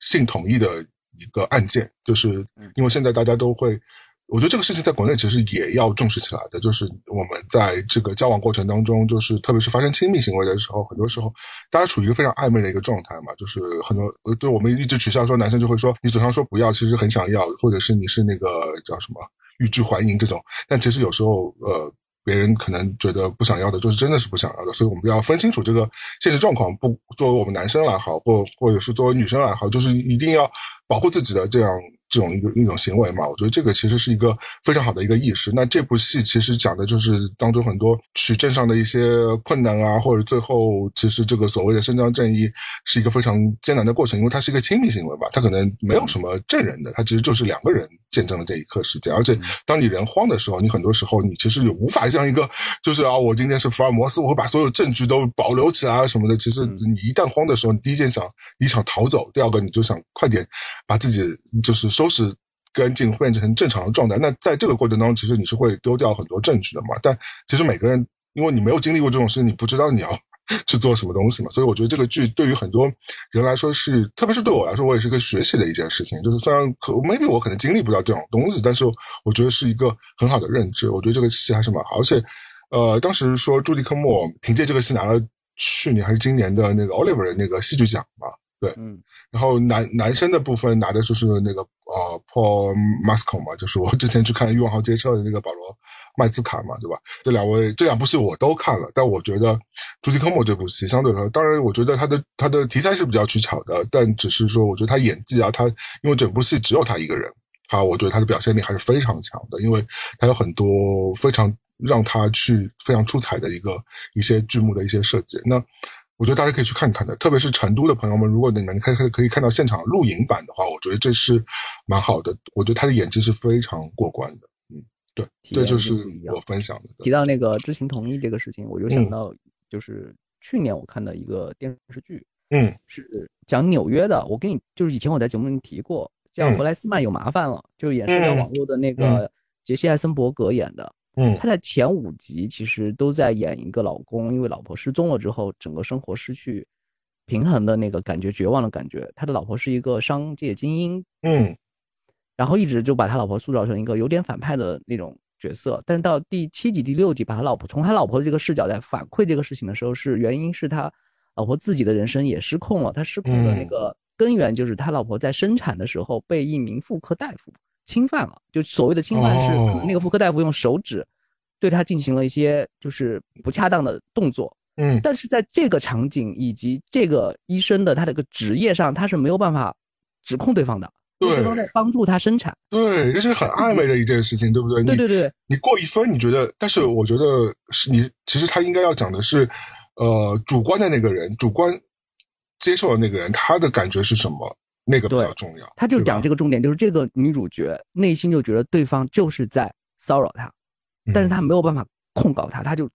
性统一的一个案件，就是因为现在大家都会。我觉得这个事情在国内其实也要重视起来的，就是我们在这个交往过程当中，就是特别是发生亲密行为的时候，很多时候大家处于一个非常暧昧的一个状态嘛，就是很多呃，对我们一直取笑说男生就会说你嘴上说不要，其实很想要，或者是你是那个叫什么欲拒还迎这种，但其实有时候呃，别人可能觉得不想要的，就是真的是不想要的，所以我们要分清楚这个现实状况。不作为我们男生来好，或或者是作为女生来好，就是一定要保护自己的这样。这种一个一种行为嘛，我觉得这个其实是一个非常好的一个意识。那这部戏其实讲的就是当中很多取证上的一些困难啊，或者最后其实这个所谓的伸张正义是一个非常艰难的过程，因为它是一个亲密行为吧，它可能没有什么证人的，它其实就是两个人见证了这一刻时间。而且当你人慌的时候，你很多时候你其实也无法像一个就是啊，我今天是福尔摩斯，我会把所有证据都保留起来什么的。其实你一旦慌的时候，你第一件想你想逃走，第二个你就想快点把自己就是收。都是干净变成正常的状态。那在这个过程当中，其实你是会丢掉很多证据的嘛？但其实每个人，因为你没有经历过这种事，你不知道你要 [LAUGHS] 去做什么东西嘛。所以我觉得这个剧对于很多人来说是，特别是对我来说，我也是个学习的一件事情。就是虽然可 maybe 我可能经历不到这种东西，但是我觉得是一个很好的认知。我觉得这个戏还是蛮好。而且，呃，当时说朱迪科莫凭借这个戏拿了去年还是今年的那个 Oliver 的那个戏剧奖嘛。对，
嗯，
然后男男生的部分拿的就是那个呃 Paul Masco 嘛，就是我之前去看《欲望号街车》的那个保罗麦兹卡嘛，对吧？这两位这两部戏我都看了，但我觉得朱迪科莫这部戏相对来说，当然我觉得他的他的题材是比较取巧的，但只是说我觉得他演技啊，他因为整部戏只有他一个人，他我觉得他的表现力还是非常强的，因为他有很多非常让他去非常出彩的一个一些剧目的一些设计，那。我觉得大家可以去看看的，特别是成都的朋友们，如果你们可以可以看到现场录影版的话，我觉得这是蛮好的。我觉得他的演技是非常过关的。嗯，对，这就是我分享的。
提到那个知情同意这个事情，我就想到就是去年我看的一个电视剧，
嗯，
是讲纽约的。我跟你就是以前我在节目里提过，叫弗莱斯曼有麻烦了，就是演社交网络的那个杰西·艾森伯格演的。
嗯，
他在前五集其实都在演一个老公，因为老婆失踪了之后，整个生活失去平衡的那个感觉，绝望的感觉。他的老婆是一个商界精英，
嗯，
然后一直就把他老婆塑造成一个有点反派的那种角色。但是到第七集、第六集，把他老婆从他老婆的这个视角在反馈这个事情的时候，是原因是他老婆自己的人生也失控了。他失控的那个根源就是他老婆在生产的时候被一名妇科大夫。侵犯了，就所谓的侵犯是那个妇科大夫用手指对他进行了一些就是不恰当的动作。
嗯，
但是在这个场景以及这个医生的他的一个职业上，他是没有办法指控对方的。
对
方在帮助他生产。
对，这是很暧昧的一件事情，对不对？
对对对。
你过一分，你觉得？但是我觉得是你其实他应该要讲的是，呃，主观的那个人，主观接受的那个人，他的感觉是什么？那个比较重要，
他就讲这个重点，就是这个女主角内心就觉得对方就是在骚扰她，但是她没有办法控告他，她就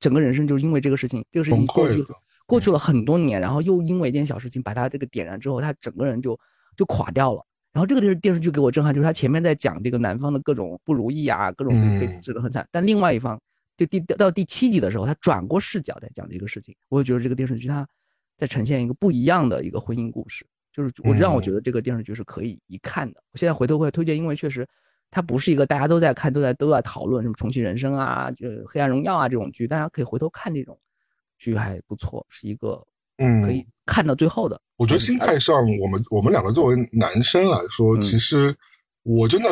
整个人生就因为这个事情，这个事情过去过去了很多年，然后又因为一件小事情把她这个点燃之后，她整个人就就垮掉了。然后这个电视电视剧给我震撼，就是他前面在讲这个男方的各种不如意啊，各种被被治得很惨，但另外一方就第到第七集的时候，他转过视角在讲这个事情，我就觉得这个电视剧它在呈现一个不一样的一个婚姻故事。就是我让我觉得这个电视剧是可以一看的。我现在回头会推荐，因为确实它不是一个大家都在看、都在都在讨论什么重启人生啊、就黑暗荣耀啊这种剧，大家可以回头看这种剧还不错，是一个
嗯
可以看到最后的。
我觉得心态上，我们我们两个作为男生来说，其实我真的。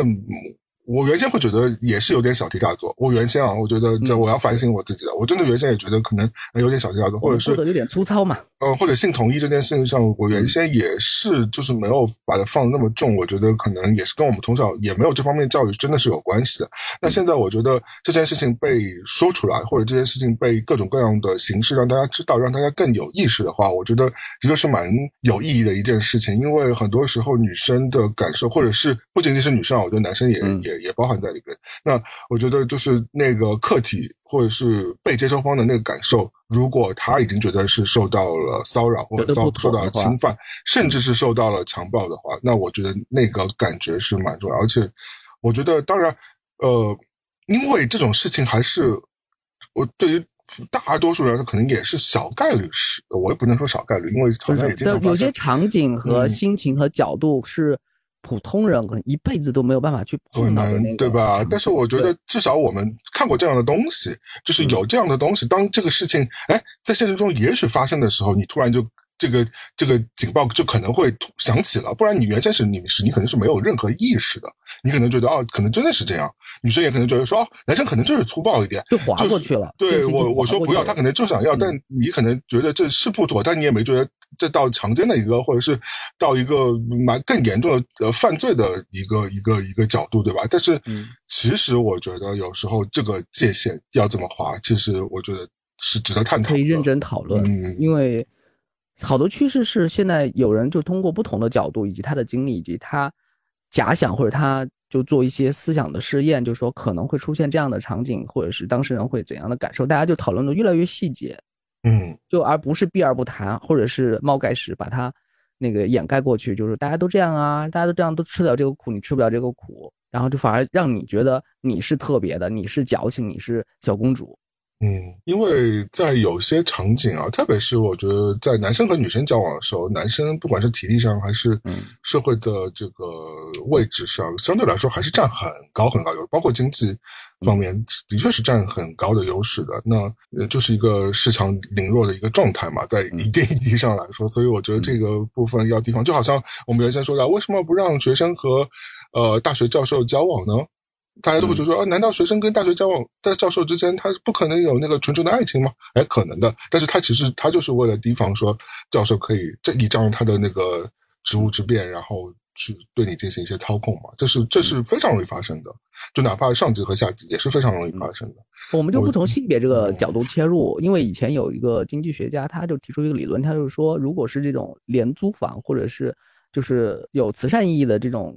我原先会觉得也是有点小题大做。我原先啊，我觉得这我要反省我自己的。我真的原先也觉得可能有点小题大做，或者是
有点粗糙嘛。
嗯，或者性同意这件事情上，我原先也是就是没有把它放那么重。我觉得可能也是跟我们从小也没有这方面教育真的是有关系的。那现在我觉得这件事情被说出来，或者这件事情被各种各样的形式让大家知道，让大家更有意识的话，我觉得一个是蛮有意义的一件事情。因为很多时候女生的感受，或者是不仅仅是女生，我觉得男生也也也包含在里边。那我觉得就是那个客体或者是被接收方的那个感受，如果他已经觉得是受到了骚扰或者遭受到了侵犯，甚至是受到了强暴的话，那我觉得那个感觉是蛮重要。而且，我觉得当然，呃，因为这种事情还是我对于大多数人说，可能也是小概率事，我也不能说小概率，因为好像也经常
有些场景和心情和角度是。普通人可能一辈子都没有办法去碰到的那个，
对吧？但是我觉得至少我们看过这样的东西，就是有这样的东西。当这个事情哎在现实中也许发生的时候，你突然就这个这个警报就可能会响起了。不然你原先是你是你可能是没有任何意识的，你可能觉得哦，可能真的是这样。女生也可能觉得说哦，男生可能就是粗暴一点，
就划过去了。
对我我说不要，他可能就想要，但你可能觉得这是不妥，但你也没觉得。这到强奸的一个，或者是到一个蛮更严重的呃犯罪的一个一个一个角度，对吧？但是，其实我觉得有时候这个界限要怎么划，其实我觉得是值得探讨，
可以认真讨论。嗯，因为好多趋势是现在有人就通过不同的角度，以及他的经历，以及他假想或者他就做一些思想的试验，就说可能会出现这样的场景，或者是当事人会怎样的感受，大家就讨论的越来越细节。
嗯，
就而不是避而不谈，或者是猫盖屎把它那个掩盖过去，就是大家都这样啊，大家都这样都吃得了这个苦，你吃不了这个苦，然后就反而让你觉得你是特别的，你是矫情，你是小公主。
嗯，因为在有些场景啊，特别是我觉得在男生和女生交往的时候，男生不管是体力上还是社会的这个位置上，相对来说还是占很高很高优，包括经济方面的确是占很高的优势的。那就是一个恃强凌弱的一个状态嘛，在一定意义上来说，所以我觉得这个部分要提防。就好像我们原先说的，为什么不让学生和呃大学教授交往呢？大家都会觉得说啊，难道学生跟大学交往的教授之间，他不可能有那个纯纯的爱情吗？哎，可能的。但是他其实他就是为了提防说，教授可以这倚仗他的那个职务之便，然后去对你进行一些操控嘛。这是这是非常容易发生的。就哪怕上级和下级也是非常容易发生的。
我们就不从性别这个角度切入，因为以前有一个经济学家，他就提出一个理论，他就是说，如果是这种廉租房或者是就是有慈善意义的这种。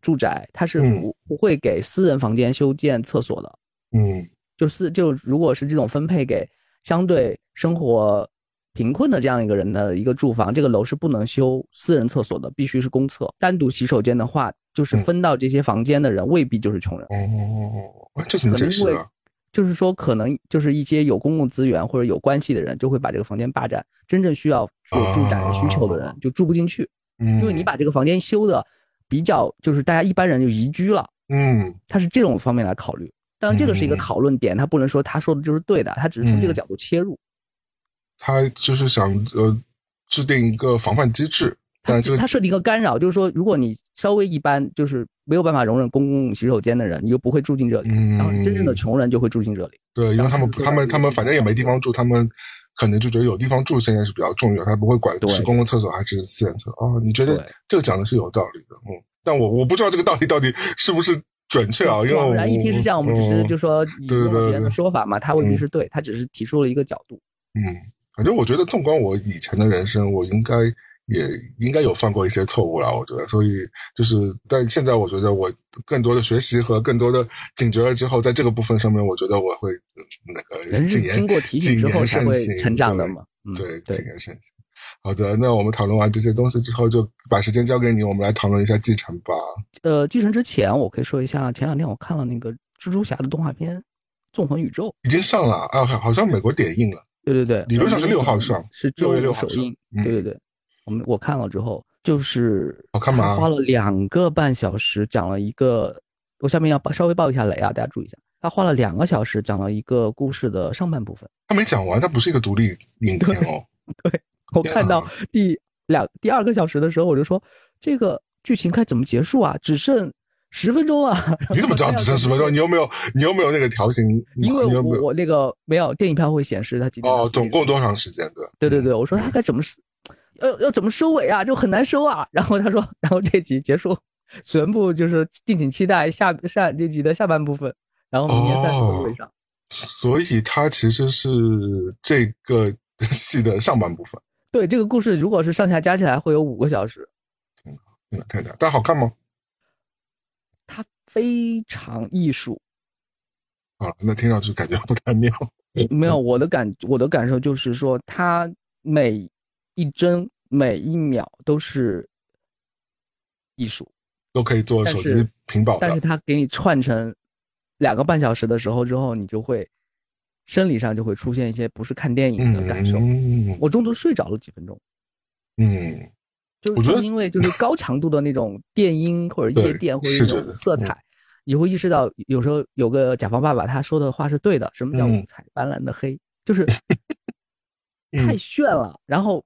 住宅它是不不会给私人房间修建厕所的，
嗯，
就私就如果是这种分配给相对生活贫困的这样一个人的一个住房，这个楼是不能修私人厕所的，必须是公厕。单独洗手间的话，就是分到这些房间的人未必就是穷人。
哦，这怎么解释啊？
就是说，可能就是一些有公共资源或者有关系的人，就会把这个房间霸占。真正需要有住宅需求的人就住不进去，因为你把这个房间修的比较，就是大家一般人就宜居了。
嗯，
他是这种方面来考虑。当然，这个是一个讨论点，他不能说他说的就是对的，他只是从这个角度切入。
他就是想呃制定一个防范机制，但是
他设定一个干扰，就是说，如果你稍微一般，就是没有办法容忍公共洗手间的人，你就不会住进这里。然后真正的穷人就会住进这里。
对，因为他们他们他们反正也没地方住，他们可能就觉得有地方住现在是比较重要，他不会管是公共厕所还是私人厕。哦，你觉得这个讲的是有道理的，嗯，但我我不知道这个道理到底是不是准确啊？因为
偶然一听是这样，我们只是就说引用别人的说法嘛，他未必是对，他只是提出了一个角度。
嗯。反正我觉得，纵观我以前的人生，我应该也应该有犯过一些错误了。我觉得，所以就是，但现在我觉得，我更多的学习和更多的警觉了之后，在这个部分上面，我觉得我会那个
人是经过提醒之后才会成长的嘛。
对，谨言慎行。好的，那我们讨论完这些东西之后，就把时间交给你，我们来讨论一下继承吧。
呃，继承之前，我可以说一下，前两天我看了那个蜘蛛侠的动画片《纵横宇宙》，
已经上了啊，好像美国点映了。
对对对，
理论上是六号上，
是
六月六号
首映。对对对，我们我看了之后，就是
好看吗？
花了两个半小时讲了一个，我下面要稍微爆一下雷啊，大家注意一下，他花了两个小时讲了一个故事的上半部分。
他没讲完，他不是一个独立影片哦。[LAUGHS]
对，我看到第两第二个小时的时候，我就说这个剧情该怎么结束啊？只剩。十分钟啊！
你怎么知道只剩十分钟？你有没有你有没有那个条形？[LAUGHS]
因为我我那个没有电影票会显示它几点
哦，总共多长时间？
对对对对，我说他该怎么要要怎么收尾啊？就很难收啊。然后他说，然后这集结束，全部就是敬请期待下下这集的下半部分。然后明年三十日会上。
所以它其实是这个 [LAUGHS] 戏的上半部分。
对这个故事，如果是上下加起来会有五个小时。
嗯，太大，但好看吗？
它非常艺术，
啊，那听上去感觉不太妙。
没有，[LAUGHS] 我的感我的感受就是说，它每一帧每一秒都是艺术，
都可以做手机屏保。
但是它给你串成两个半小时的时候之后，你就会生理上就会出现一些不是看电影的感受。我中途睡着了几分钟。
嗯，
就是因为就是高强度的那种电音或者夜店或者那种色彩。你会意识到，有时候有个甲方爸爸他说的话是对的。什么叫五彩斑斓的黑？就是 [LAUGHS] 太炫了。然后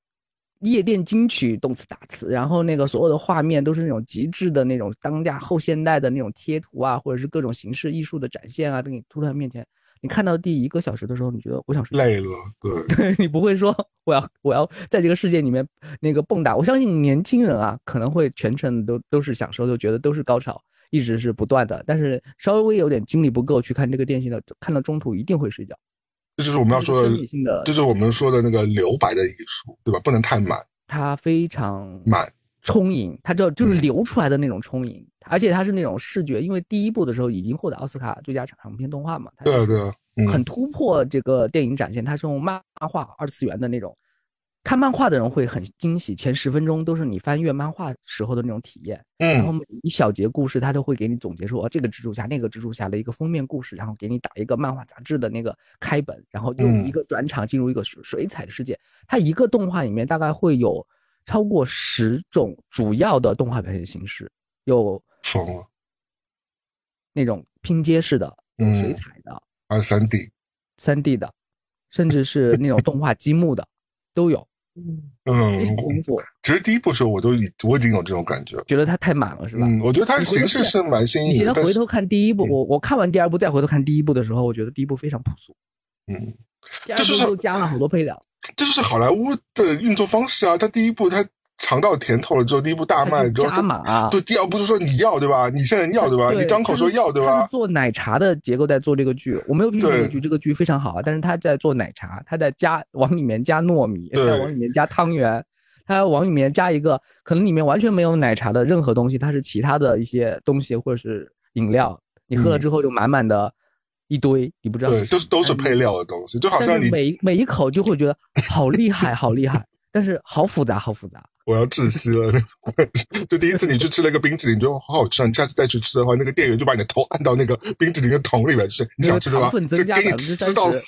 夜店金曲动词打词，然后那个所有的画面都是那种极致的那种当下后现代的那种贴图啊，或者是各种形式艺术的展现啊，等你突然面前。你看到第一个小时的时候，你觉得我想睡 [LAUGHS]
累了，对，[LAUGHS]
你不会说我要我要在这个世界里面那个蹦跶。我相信年轻人啊，可能会全程都都是享受，就觉得都是高潮。一直是不断的，但是稍微有点精力不够去看这个电影的，看到中途一定会睡觉。
这就是我们要说的，这是我们说的那个留白的艺术，对吧？不能太满，
它非常
满
充盈，它就就是流出来的那种充盈，而且它是那种视觉，因为第一部的时候已经获得奥斯卡最佳长片动画嘛，
对对，
很突破这个电影展现，它是用漫画二次元的那种。看漫画的人会很惊喜，前十分钟都是你翻阅漫画时候的那种体验。嗯，然后一小节故事，他都会给你总结说，哦，这个蜘蛛侠，那个蜘蛛侠的一个封面故事，然后给你打一个漫画杂志的那个开本，然后用一个转场进入一个水水彩的世界。它一个动画里面大概会有超过十种主要的动画表现形式，有
疯了，
那种拼接式的，有水彩的，
二三 D，
三 D 的，甚至是那种动画积木的，都有。
嗯，
非常丰富。
其实第一部时候我都已我已经有这种感觉，
觉得它太满了，是吧？
嗯，我觉得它形式是蛮新颖。
你现在回头看第一部，我我看完第二部再回头看第一部的时候，我觉得第一部非常朴素。
嗯，
第二部又加了好多配料。
这就是好莱坞的运作方式啊！它第一部它。尝到甜头了之后，第一步大卖之后，
加码。
对，第二步就说你要对吧？你现在要对吧？你张口说要对吧？
做奶茶的结构在做这个剧，我没有批评这个剧，这个剧非常好啊。但是他在做奶茶，他在加往里面加糯米，再往里面加汤圆，他要往里面加一个可能里面完全没有奶茶的任何东西，它是其他的一些东西或者是饮料，你喝了之后就满满的一堆，你不知道。
对，都是都是配料的东西，就好像你
每每一口就会觉得好厉害，好厉害，但是好复杂，好复杂。
我要窒息了！[LAUGHS] 就第一次你去吃了一个冰淇淋，你觉得好好吃，你下次再去吃的话，那个店员就把你的头按到那个冰淇淋的桶里面去，你想吃的话，就给你吃到死。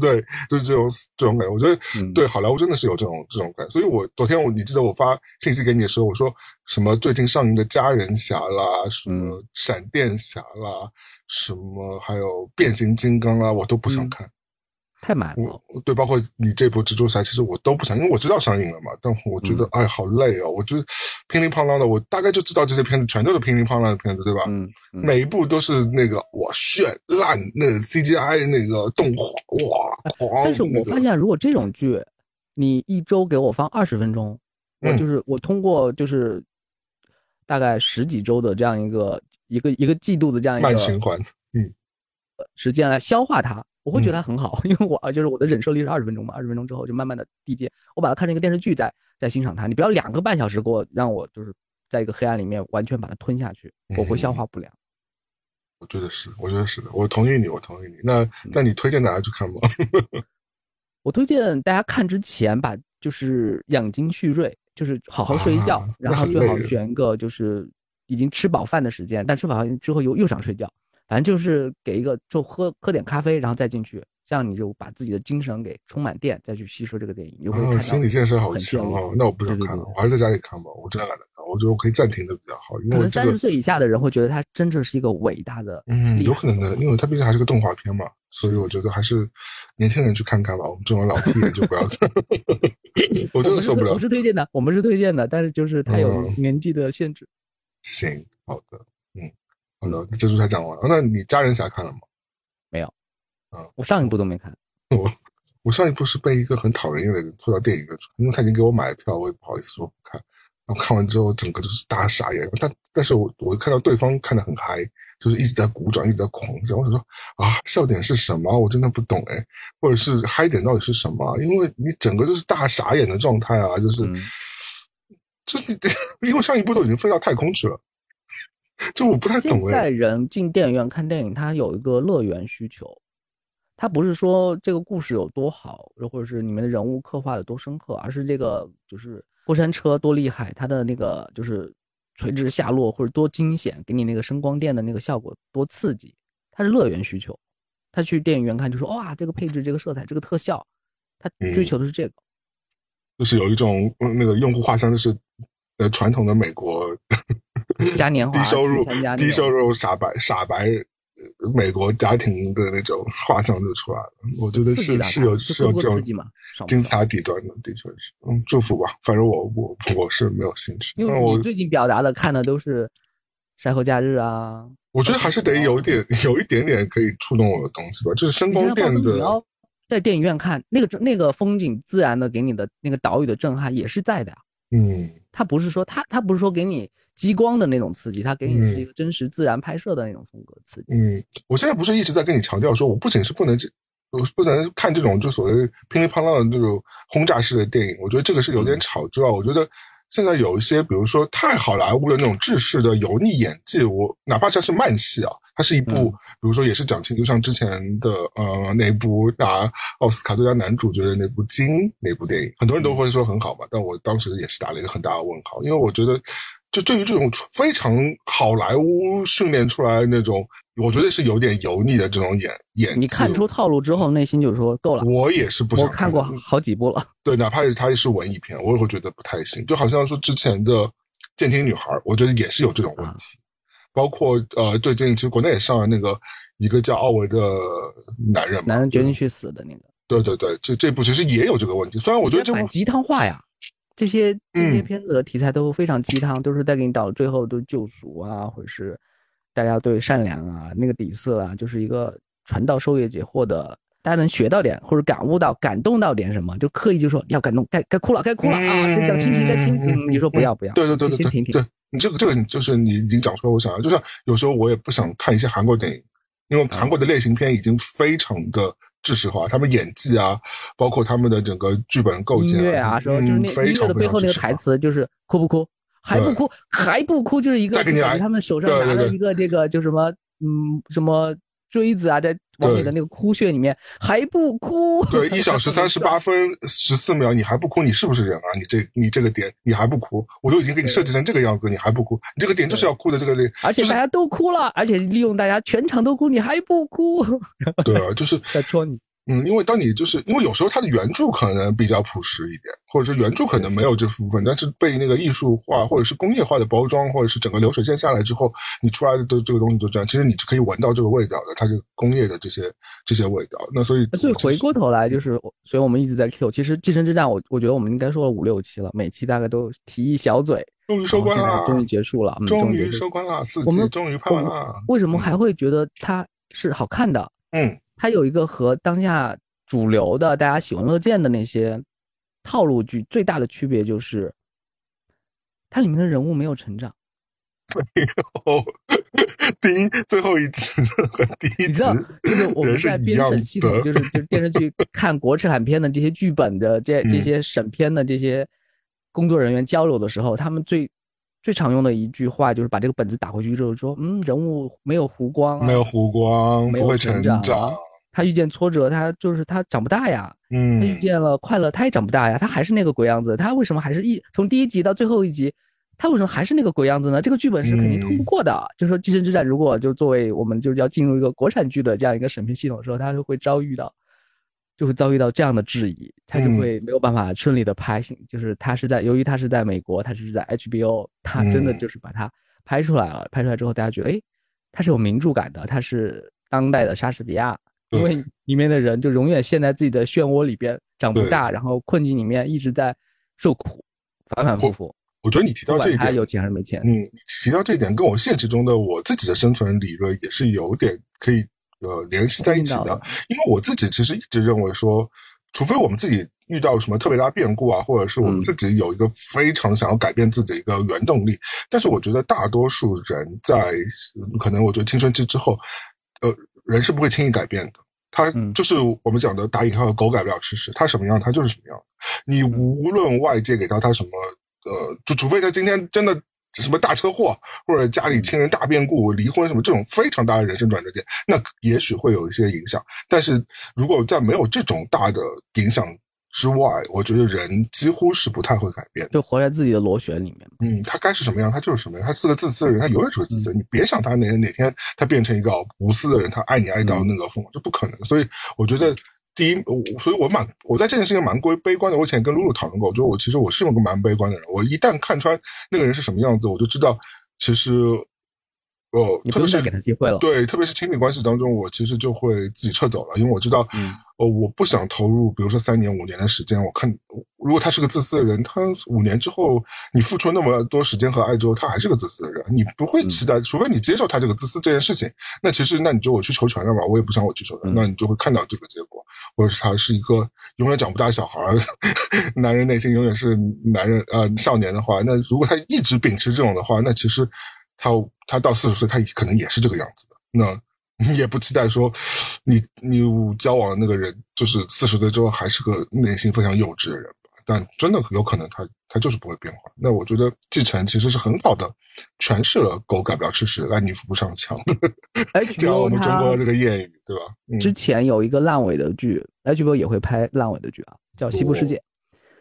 对，就是这种这种感觉。我觉得对好莱坞真的是有这种这种感觉。所以我昨天我你记得我发信息给你的时候，我说什么最近上映的《家人侠》啦，什么《闪电侠》啦，什么还有变形金刚啊，我都不想看。
太满了，
对，包括你这部蜘蛛侠，其实我都不想，因为我知道上映了嘛。但我觉得，哎，好累哦！我就乒铃乓啷的，我大概就知道这些片子全都是乒铃乓啷的片子，对吧？
嗯，
每一部都是那个哇绚烂，那 CGI 那个动画哇狂。
但是我发现，如果这种剧，你一周给我放二十分钟，我就是我通过就是大概十几周的这样一个一个一个季度的这样一个
慢循环，嗯，
时间来消化它。我会觉得它很好，[LAUGHS] 因为我就是我的忍受力是二十分钟嘛，二十分钟之后就慢慢的递减。我把它看成一个电视剧在在欣赏它，你不要两个半小时给我让我就是在一个黑暗里面完全把它吞下去，我会消化不良。
我觉得是，我觉得是的，我同意你，我同意你。那那你推荐大家去看吗？[LAUGHS]
我推荐大家看之前把就是养精蓄锐，就是好好睡一觉，然后最好选一个就是已经吃饱饭的时间，但吃饱饭之后又又想睡觉。反正就是给一个，就喝喝点咖啡，然后再进去，这样你就把自己的精神给充满电，再去吸收这个电影。
哦，心理建设好强哦！那我不想看了，我还是在家里看吧。我真的懒得看，我觉得我可以暂停的比较好。因为可
能三十岁以下的人会觉得它真正是一个伟大的，
嗯，有可能的，因为它毕竟还是个动画片嘛，所以我觉得还是年轻人去看看吧。我们这种老屁眼就不要看，[LAUGHS] 我真的受不了。
我是推荐的，我们是推荐的，但是就是它有年纪的限制。
行，好的。好的，蜘蛛侠讲完了。那你家人侠看了吗？
没有。
啊，
我上一部都没看。[LAUGHS]
我我上一部是被一个很讨人厌的人拖到电影院去，因为他已经给我买了票，我也不好意思说不看。然后看完之后，整个就是大傻眼。但但是我我看到对方看的很嗨，就是一直在鼓掌，一直在狂笑。我想说啊，笑点是什么？我真的不懂哎，或者是嗨点到底是什么？因为你整个就是大傻眼的状态啊，就是就是 [LAUGHS] 因为上一部都已经飞到太空去了。这我不太懂。
现在人进电影院看电影，他有一个乐园需求，他不是说这个故事有多好，或者是里面的人物刻画的多深刻，而是这个就是过山车多厉害，它的那个就是垂直下落或者多惊险，给你那个声光电的那个效果多刺激，它是乐园需求。他去电影院看就说哇，这个配置、这个色彩、这个特效，他追求的是这个，
就是有一种那个用户画像，就是呃传统的美国。[LAUGHS]
嘉年华，
低收入、低收入傻白傻白美国家庭的那种画像就出来了。我觉得是是有是有这种金字塔底端的，的确是。嗯，祝福吧。反正我我我是没有兴趣。
因为我最近表达的看的都是《晒后假日》啊。
我觉得还是得有点有一点点可以触动我的东西吧，就是声光电的。
你要在电影院看那个那个风景自然的给你的那个岛屿的震撼也是在的呀。
嗯，
他不是说他他不是说给你。激光的那种刺激，它给你是一个真实自然拍摄的那种风格刺激。
嗯，我现在不是一直在跟你强调说，我不仅是不能，我不能看这种就所谓乒里啪啦的这种轰炸式的电影，我觉得这个是有点吵之外，我觉得现在有一些，比如说太好莱坞的那种制式的油腻演技，我哪怕它是慢戏啊，它是一部，比如说也是讲清，就像之前的呃那部拿奥斯卡最佳男主角的那部《金》那部电影，很多人都会说很好嘛，但我当时也是打了一个很大的问号，因为我觉得。就对于这种非常好莱坞训练出来那种，我觉得是有点油腻的这种演演。
你看出套路之后，内心就说够了。
我也是不想
看过好几部了。
对，哪怕是它是文艺片，我也会觉得不太行。就好像说之前的《监听女孩》，我觉得也是有这种问题。包括呃，最近其实国内也上了那个一个叫奥维的男人，
男人决定去死的那个。
对对对，这这部其实也有这个问题。虽然我觉得这部
鸡汤化呀。这些这些片子的题材都非常鸡汤，都是带给你到最后都救赎啊，或者是大家对善良啊那个底色啊，就是一个传道授业解惑的，大家能学到点或者感悟到、感动到点什么，就刻意就说要感动，该该哭了，该哭了啊！这叫亲情，该亲情。你说不要不要？
对对对对对，对你这个这个就是你已经讲出来，我想要，就像有时候我也不想看一些韩国电影，因为韩国的类型片已经非常的。知识化，他们演技啊，包括他们的整个剧本构建，
音乐啊，说就是那音乐的背后那个台词，就是哭不哭，还不哭，还不哭，就是一个，
再给你来，
他们手上拿了一个这个，就什么，嗯，什么锥子啊，在往你的那个哭穴里面还不哭？
对，[LAUGHS] 一小时三十八分十四秒，你还不哭，你是不是人啊？你这你这个点你还不哭？我都已经给你设计成这个样子，你还不哭？你这个点就是要哭的这个点，
而且大家都哭了，而且利用大家全场都哭，你还不哭？
对啊，就是 [LAUGHS]
在戳你。
嗯，因为当你就是因为有时候它的原著可能比较朴实一点，或者是原著可能没有这部分，但是被那个艺术化或者是工业化的包装，或者是整个流水线下来之后，你出来的这个东西就这样，其实你是可以闻到这个味道的，它是工业的这些这些味道。那所以，
所以回过头来就是，所以我们一直在 Q。其实《寄生之战》，我我觉得我们应该说了五六期了，每期大概都提一小嘴。
终于收官了，
终于结束了，
终于收官了，四季终于拍完了。
为什么还会觉得它是好看的？
嗯，
它有一个和当下。主流的大家喜闻乐见的那些套路剧，最大的区别就是，它里面的人物没有成长。[LAUGHS]
没有，第一最后一集和第一集，
你知道，就是我们在编审系统，就是就是电视剧 [LAUGHS] 看国产片的这些剧本的这这些审片的这些工作人员交流的时候，他们最最常用的一句话就是把这个本子打回去之后说，嗯，人物没有弧光，
没有弧光，不会成长。
他遇见挫折，他就是他长不大呀。嗯，他遇见了快乐，他也长不大呀。他还是那个鬼样子。他为什么还是一从第一集到最后一集，他为什么还是那个鬼样子呢？这个剧本是肯定通不过的。就说《寄生之战》，如果就作为我们就是要进入一个国产剧的这样一个审批系统的时候，他就会遭遇到，就会遭遇到这样的质疑，他就会没有办法顺利的拍。就是他是在由于他是在美国，他是在 HBO，他真的就是把它拍出来了。拍出来之后，大家觉得，哎，他是有名著感的，他是当代的莎士比亚。因为里面的人就永远陷在自己的漩涡里边，长不大，然后困境里面一直在受苦，反反复复。
我觉得你提到这一点，
有钱还是没钱？
嗯，提到这一点，跟我现实中的我自己的生存理论也是有点可以呃联系在一起的。因为我自己其实一直认为说，除非我们自己遇到什么特别大变故啊，或者是我们自己有一个非常想要改变自己的一个原动力，但是我觉得大多数人在可能我觉得青春期之后，呃，人是不会轻易改变的。他就是我们讲的打引号的狗改不了吃屎，他什么样他就是什么样。你无论外界给到他什么，呃，就除非他今天真的什么大车祸，或者家里亲人大变故、离婚什么这种非常大的人生转折点，那也许会有一些影响。但是如果在没有这种大的影响，之外，我觉得人几乎是不太会改变，
就活在自己的螺旋里面。
嗯，他该是什么样，他就是什么样。他是个自私的人，他永远是个自私。你别想他哪哪天他变成一个无私的人，他爱你爱到那个疯，这不可能。所以我觉得，第一，我所以我蛮我在这件事情蛮归悲观的。我以前跟露露讨论过，我说我其实我是个蛮悲观的人。我一旦看穿那个人是什么样子，我就知道其实。哦，
你不用再给他机会了。
对，特别是亲密关系当中，我其实就会自己撤走了，因为我知道，哦，我不想投入，比如说三年五年的时间。我看，如果他是个自私的人，他五年之后，你付出那么多时间和爱之后，他还是个自私的人，你不会期待，除非你接受他这个自私这件事情。那其实，那你就我去求全了吧，我也不想我去求全，那你就会看到这个结果，或者是他是一个永远长不大的小孩，[LAUGHS] 男人内心永远是男人呃少年的话，那如果他一直秉持这种的话，那其实。他他到四十岁，他可能也是这个样子的。那你也不期待说，你你交往的那个人就是四十岁之后还是个内心非常幼稚的人吧？但真的有可能他他就是不会变化。那我觉得继承其实是很好的诠释了“狗改不了吃屎，烂泥扶不上墙”。
HBO
我们中国的这个谚语，对吧？
之前有一个烂尾的剧，HBO 也会拍烂尾的剧啊，叫《西部世界》。《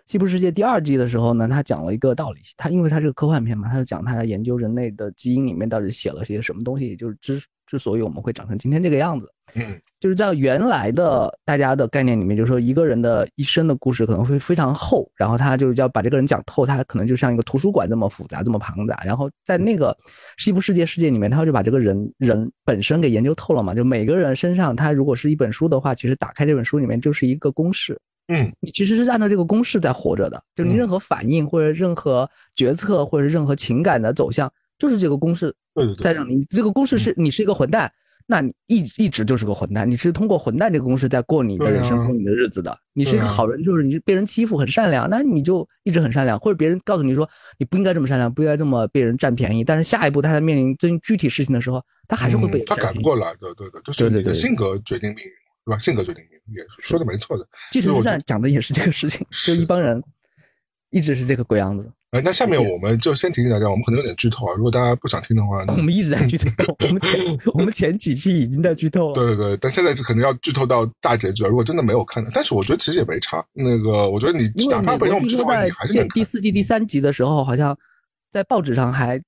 西部世界》第二季的时候呢，他讲了一个道理。他因为他是个科幻片嘛，他就讲他研究人类的基因里面到底写了些什么东西，就是之之所以我们会长成今天这个样子。
嗯，
就是在原来的大家的概念里面，就是说一个人的一生的故事可能会非常厚，然后他就是要把这个人讲透，他可能就像一个图书馆这么复杂、这么庞杂。然后在那个《西部世界》世界里面，他就把这个人人本身给研究透了嘛。就每个人身上，他如果是一本书的话，其实打开这本书里面就是一个公式。
嗯，
你其实是按照这个公式在活着的，就你任何反应或者任何决策或者任何情感的走向，就是这个公式在让你。这个公式是你是一个混蛋，那你一一直就是个混蛋。你是通过混蛋这个公式在过你的人生、过你的日子的。你是一个好人，就是你被人欺负很善良，那你就一直很善良。或者别人告诉你说你不应该这么善良，不应该这么被人占便宜，但是下一步他在面临真具体事情的时候，他还是会被
他改不过来的。对对，就是你的性格决定命运，对吧？性格决定命运。也说的没错的，
继承之战讲的也是这个事情，就一帮人一直是这个鬼样子。
哎，那下面我们就先提醒大家，我们可能有点剧透啊。如果大家不想听的话，
我们一直在剧透。[LAUGHS] 我们前我们前几期已经在剧透了。
对对对，但现在可能要剧透到大结局了。如果真的没有看的，但是我觉得其实也没差。那个，我觉得你哪怕不用剧透，你还是能看。
第四季第三集的时候，好像在报纸上还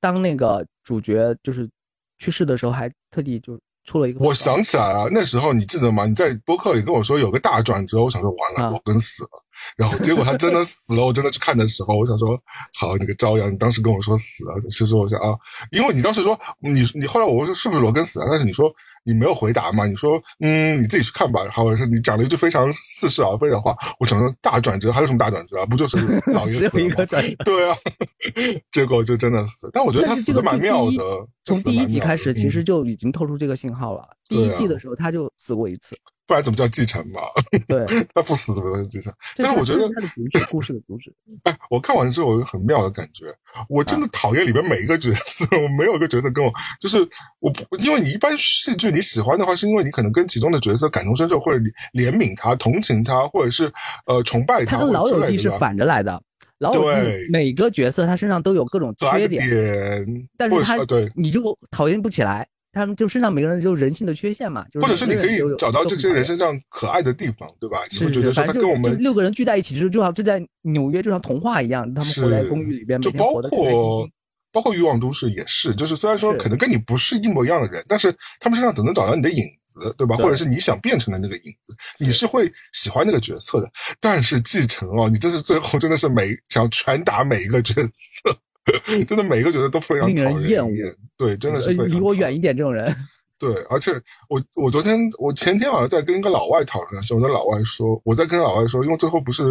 当那个主角就是去世的时候，还特地就。出了一个，
我想起来了，那时候你记得吗？你在播客里跟我说有个大转折，我想说完了，我跟死了。然后结果他真的死了，我真的去看的时候，我想说好，你个朝阳，你当时跟我说死了，其实我想啊，因为你当时说你你后来我说是不是罗根死了，但是你说。你没有回答嘛？你说，嗯，你自己去看吧。好，我说你讲了一句非常似是而非的话。我讲说大转折，还有什么大转折啊？不就是老爷子 [LAUGHS] 死了吗？对啊，结果就真的死。但我觉得他死的蛮妙的。
从第一集开始，其实就已经透出这个信号了。第一季的时候他就死过一次。
不然怎么叫继承嘛？
对，[LAUGHS]
他不死怎么能继承？但是我觉得
他的主旨，故事的主旨。[LAUGHS]
哎，我看完之后有个很妙的感觉。我真的讨厌里面每一个角色，[LAUGHS] 我没有一个角色跟我就是我不，因为你一般戏剧你喜欢的话，是因为你可能跟其中的角色感同身受，或者怜悯他、同情他，或者是呃崇拜他。
他跟老友记是反着来的。老友记每个角色他身上都有各种缺点，但是他
对
你就讨厌不起来。他们就身上每个人就人性的缺陷嘛，
或者是你可以找到这些人身上可爱的地方，对吧？
是
是，反正
就六个人聚在一起，就是就好就在纽约，就像童话一样，他们活在公寓里边，
就包括包括欲望都市也是，就是虽然说可能跟你不是一模一样的人，但是他们身上总能找到你的影子，对吧？或者是你想变成的那个影子，你是会喜欢那个角色的。但是继承哦，你这是最后真的是每想传达每一个角色。[LAUGHS] 真的每一个角色都非常
令人厌恶，
对，真的是
离我远一点这种人。
对，而且我我昨天我前天好像在跟一个老外讨论的时候，我跟老外说，我在跟老外说，因为最后不是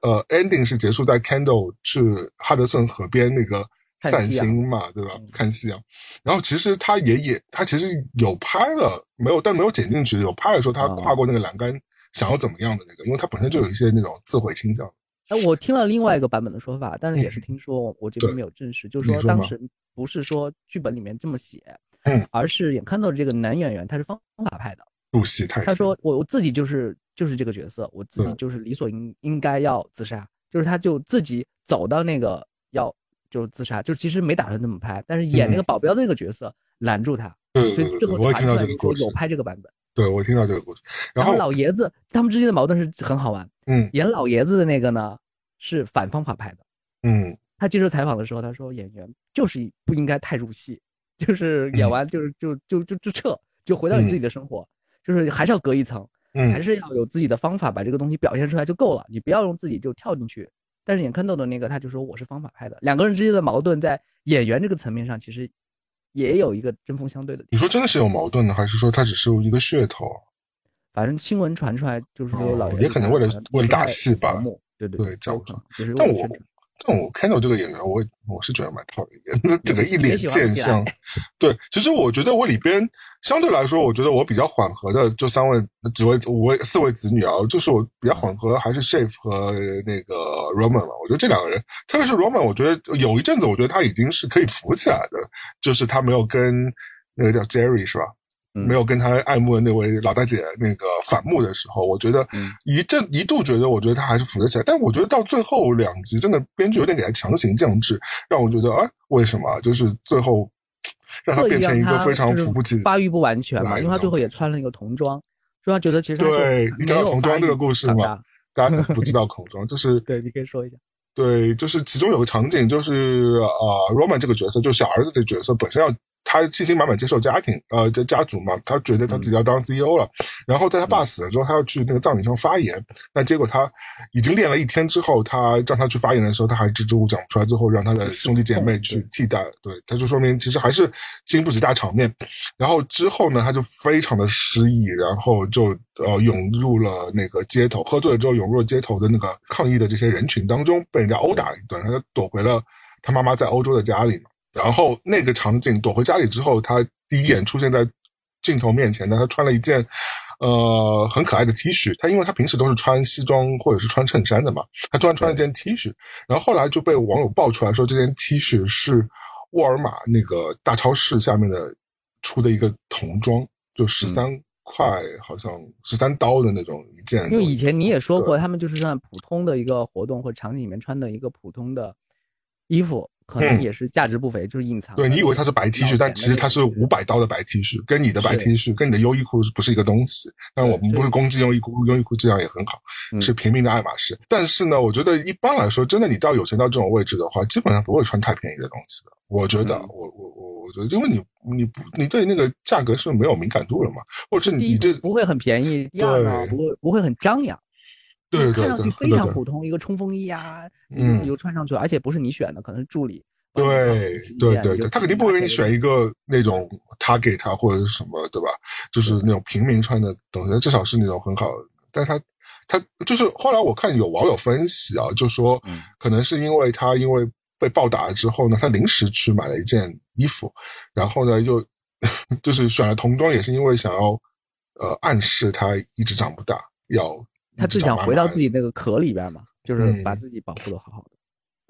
呃 ending 是结束在 Candle 去哈德森河边那个散心嘛，对吧？看夕阳。然后其实他也也他其实有拍了，没有但没有剪进去，有拍的时候他跨过那个栏杆想要怎么样的那个，因为他本身就有一些那种自毁倾向。
哎，我听了另外一个版本的说法，但是也是听说，我这边没有证实，就是说当时不是说剧本里面这么写，
嗯，
而是眼看到这个男演员他是方法派的，
入戏太，
他说我我自己就是就是这个角色，我自己就是理所应应该要自杀，就是他就自己走到那个要就是自杀，就其实没打算这么拍，但是演那个保镖的那个角色拦住他，
所
以最后查出来说有拍这个版本。
对，我听到这个故事。然
后老爷子他们之间的矛盾是很好玩。
嗯，
演老爷子的那个呢是反方法派的。
嗯，
他接受采访的时候他说演员就是不应该太入戏，就是演完就是就就就就撤，就回到你自己的生活，就是还是要隔一层，还是要有自己的方法把这个东西表现出来就够了，你不要用自己就跳进去。但是演看到的那个他就说我是方法派的，两个人之间的矛盾在演员这个层面上其实。也有一个针锋相对的。
你说真的是有矛盾的，还是说他只是一个噱头？
反正新闻传出来就是说，老
也可能为了为了打戏吧。
对对对，
这但我。但我看到这个演员，我我是觉得蛮讨厌的，整个一脸贱相。[LAUGHS] 对，其实我觉得我里边相对来说，我觉得我比较缓和的，就三位、几位、五位、四位子女啊，就是我比较缓和，还是 Shafe 和那个 Roman 嘛。我觉得这两个人，特别是 Roman，我觉得有一阵子，我觉得他已经是可以扶起来的，就是他没有跟那个叫 Jerry 是吧？没有跟他爱慕的那位老大姐那个反目的时候，我觉得一阵一度觉得，我觉得他还是扶得起来。但我觉得到最后两集，真的编剧有点给他强行降智，让我觉得啊，为什么？就是最后让他变成一个非常扶不起、
发育不完全嘛？因为他最后也穿了一个童装，说他觉得其实
对你讲到童装这个故事
嘛，
大家不知道 [LAUGHS] 童装就是
对，你可以说一下。
对，就是其中有个场景，就是啊，Roman 这个角色，就小儿子这个角色本身要。他信心满满接受家庭，呃，这家族嘛，他觉得他自己要当 CEO 了。然后在他爸死了之后，他要去那个葬礼上发言。那结果他已经练了一天之后，他让他去发言的时候，他还支支吾吾讲不出来。最后让他的兄弟姐妹去替代。对，他就说明其实还是经不起大场面。然后之后呢，他就非常的失意，然后就呃涌入了那个街头，喝醉了之后涌入了街头的那个抗议的这些人群当中，被人家殴打了一顿。他就躲回了他妈妈在欧洲的家里嘛。然后那个场景躲回家里之后，他第一眼出现在镜头面前的，他穿了一件呃很可爱的 T 恤。他因为他平时都是穿西装或者是穿衬衫的嘛，他突然穿了件 T 恤。然后后来就被网友爆出来说，这件 T 恤是沃尔玛那个大超市下面的出的一个童装，就十三块，好像十三刀的那种一件。
因为以前你也说过，他们就是在普通的一个活动或者场景里面穿的一个普通的。衣服。可能也是价值不菲，就是隐藏。
对你以为它是白 T 恤，但其实它是五百刀的白 T 恤，跟你的白 T 恤，跟你的优衣库是不是一个东西？但我们不是攻击优衣库，优衣库质量也很好，是平民的爱马仕。但是呢，我觉得一般来说，真的你到有钱到这种位置的话，基本上不会穿太便宜的东西的。我觉得，我我我我觉得，因为你你不你对那个价格是没有敏感度了嘛，或者是你这
不会很便宜，第二呢不会不会很张扬。
对对
对，看上去非常普通，一个冲锋衣啊，嗯，又穿上去，而且不是你选的，可能是助理。
对对对对，他肯定不会给你选一个那种 Target 或者是什么，对吧？就是那种平民穿的东西，至少是那种很好。但他他就是后来我看有网友分析啊，就说可能是因为他因为被暴打了之后呢，他临时去买了一件衣服，然后呢又 [LAUGHS] 就是选了童装，也是因为想要呃暗示他一直长不大，要
他只想回到自己那个壳里边嘛，就是把自己保护的好好的。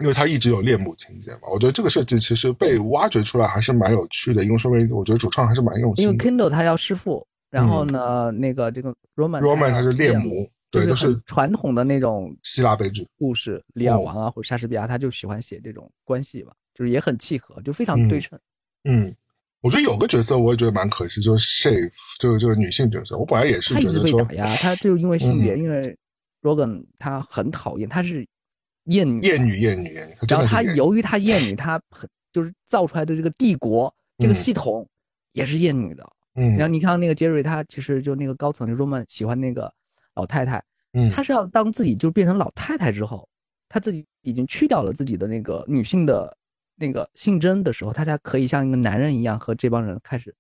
因为他一直有恋母情节嘛，我觉得这个设计其实被挖掘出来还是蛮有趣的，因为说明我觉得主创还是蛮用心。
因为 Kindle 他要弑父，然后呢，那个这个 Roman
Roman 他是恋母，对，就
是传统的那种
希腊悲剧
故事，里尔王啊或者莎士比亚，他就喜欢写这种关系嘛，就是也很契合，就非常对称。
嗯，我觉得有个角色我也觉得蛮可惜，就是 Shave，就是就是女性角色，我本来也是觉得说，
打压，他就因为性别，因为 Rogan 他很讨厌，他是。厌女，
厌女，厌女，
然后他由于他厌女，他很就是造出来的这个帝国这个系统也是厌女的。嗯，然后你看那个杰瑞，他其实就那个高层就罗曼喜欢那个老太太，嗯，他是要当自己就变成老太太之后，他自己已经去掉了自己的那个女性的那个性征的时候，他才可以像一个男人一样和这帮人开始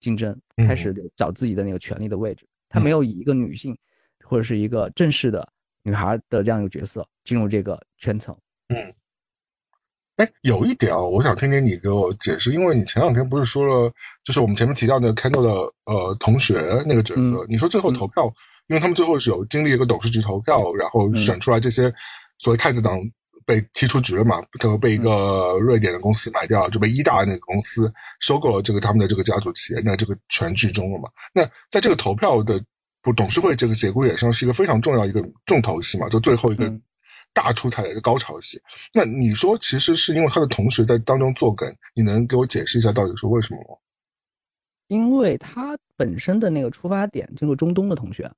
竞争，开始找自己的那个权利的位置。他没有以一个女性或者是一个正式的。女孩的这样一个角色进入这个圈层，
嗯，哎，有一点啊，我想听听你给我解释，因为你前两天不是说了，就是我们前面提到那个 Kendall 的呃同学那个角色，你说最后投票，因为他们最后是有经历一个董事局投票，然后选出来这些所谓太子党被踢出局了嘛，最后被一个瑞典的公司买掉了，就被一大那个公司收购了这个他们的这个家族企业，那这个全剧终了嘛？那在这个投票的。不，董事会这个节骨眼上是一个非常重要一个重头戏嘛，就最后一个大出彩的一个高潮戏。那你说，其实是因为他的同学在当中作梗，你能给我解释一下到底是为什么吗？
因为他本身的那个出发点，就是中东的同学，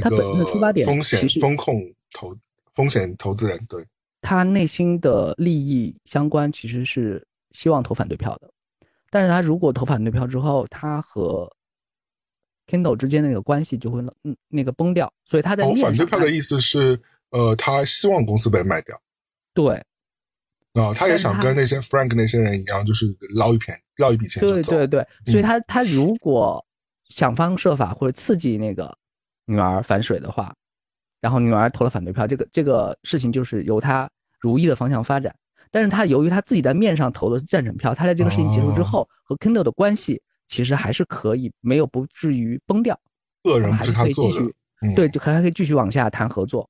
他
本身的出发点
风险风控投风险投资人，对
他内心的利益相关，其实是希望投反对票的。但是他如果投反对票之后，他和 Kindle 之间那个关系就会嗯那个崩掉，所以他在
反对票的意思是，呃，他希望公司被卖掉，
对，
啊，他也想跟那些 Frank 那些人一样，就是捞一片捞一笔钱
对对对，所以他他如果想方设法或者刺激那个女儿反水的话，然后女儿投了反对票，这个这个事情就是由他如意的方向发展。但是他由于他自己在面上投的是赞成票，他在这个事情结束之后和 Kindle 的关系。其实还是可以，没有不至于崩掉。
个人不是他做
的，对，就还还可以继续往下谈合作。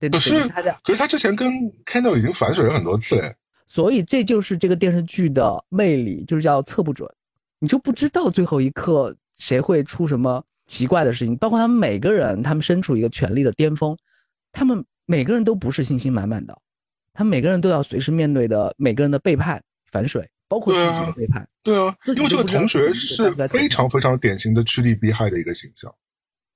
可是他可是他之前跟 Kindle 已经反水了很多次嘞。
所以这就是这个电视剧的魅力，就是叫测不准，你就不知道最后一刻谁会出什么奇怪的事情。包括他们每个人，他们身处一个权力的巅峰，他们每个人都不是信心满满的，他们每个人都要随时面对的每个人的背叛、反水。包括自己的背叛，
对啊，因为这个同学是非常非常典型的趋利避害的一个形象，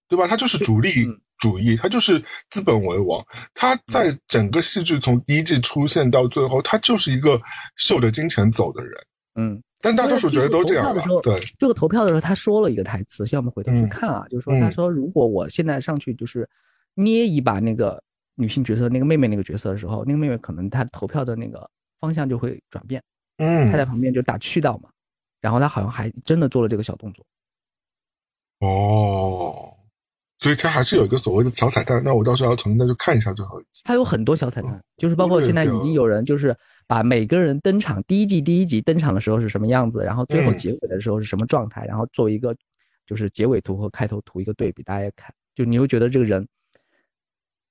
对吧？他就是主力主义，他就是资本为王。他在整个戏剧从第一季出现到最后，他就是一个受着金钱走的人。
嗯，
但大多数觉得都这样。对，
这个投票的时候，他说了一个台词，现在我们回头去看啊，就是说，他说如果我现在上去就是捏一把那个女性角色，那个妹妹那个角色的时候，那个妹妹可能她投票的那个方向就会转变。
嗯，
他在旁边就打趣道嘛，然后她好像还真的做了这个小动作。
哦，所以他还是有一个所谓的小彩蛋，那我到时候要重新再去看一下最后一集。
他有很多小彩蛋，就是包括现在已经有人就是把每个人登场第一季第一集登场的时候是什么样子，然后最后结尾的时候是什么状态，然后做一个就是结尾图和开头图一个对比，大家看，就你会觉得这个人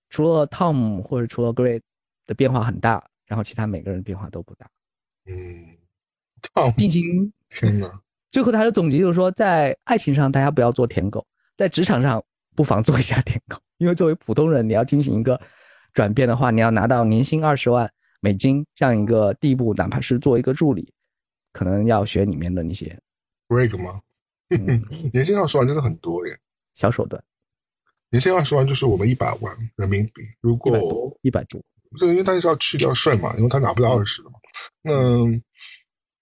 除了 Tom 或者除了 Great 的变化很大，然后其他每个人变化都不大。
嗯，
进行
天哪！
最后他的总结就是说，在爱情上大家不要做舔狗，在职场上不妨做一下舔狗。因为作为普通人，你要进行一个转变的话，你要拿到年薪二十万，美金，这样一个地步，哪怕是做一个助理，可能要学里面的那些
break 吗？[LAUGHS] 年薪二十万真的很多耶，
小手段。
年薪二十万就是我们一百万人民币，如果
一百多，
这因为他是要去掉税嘛，因为他拿不到二十那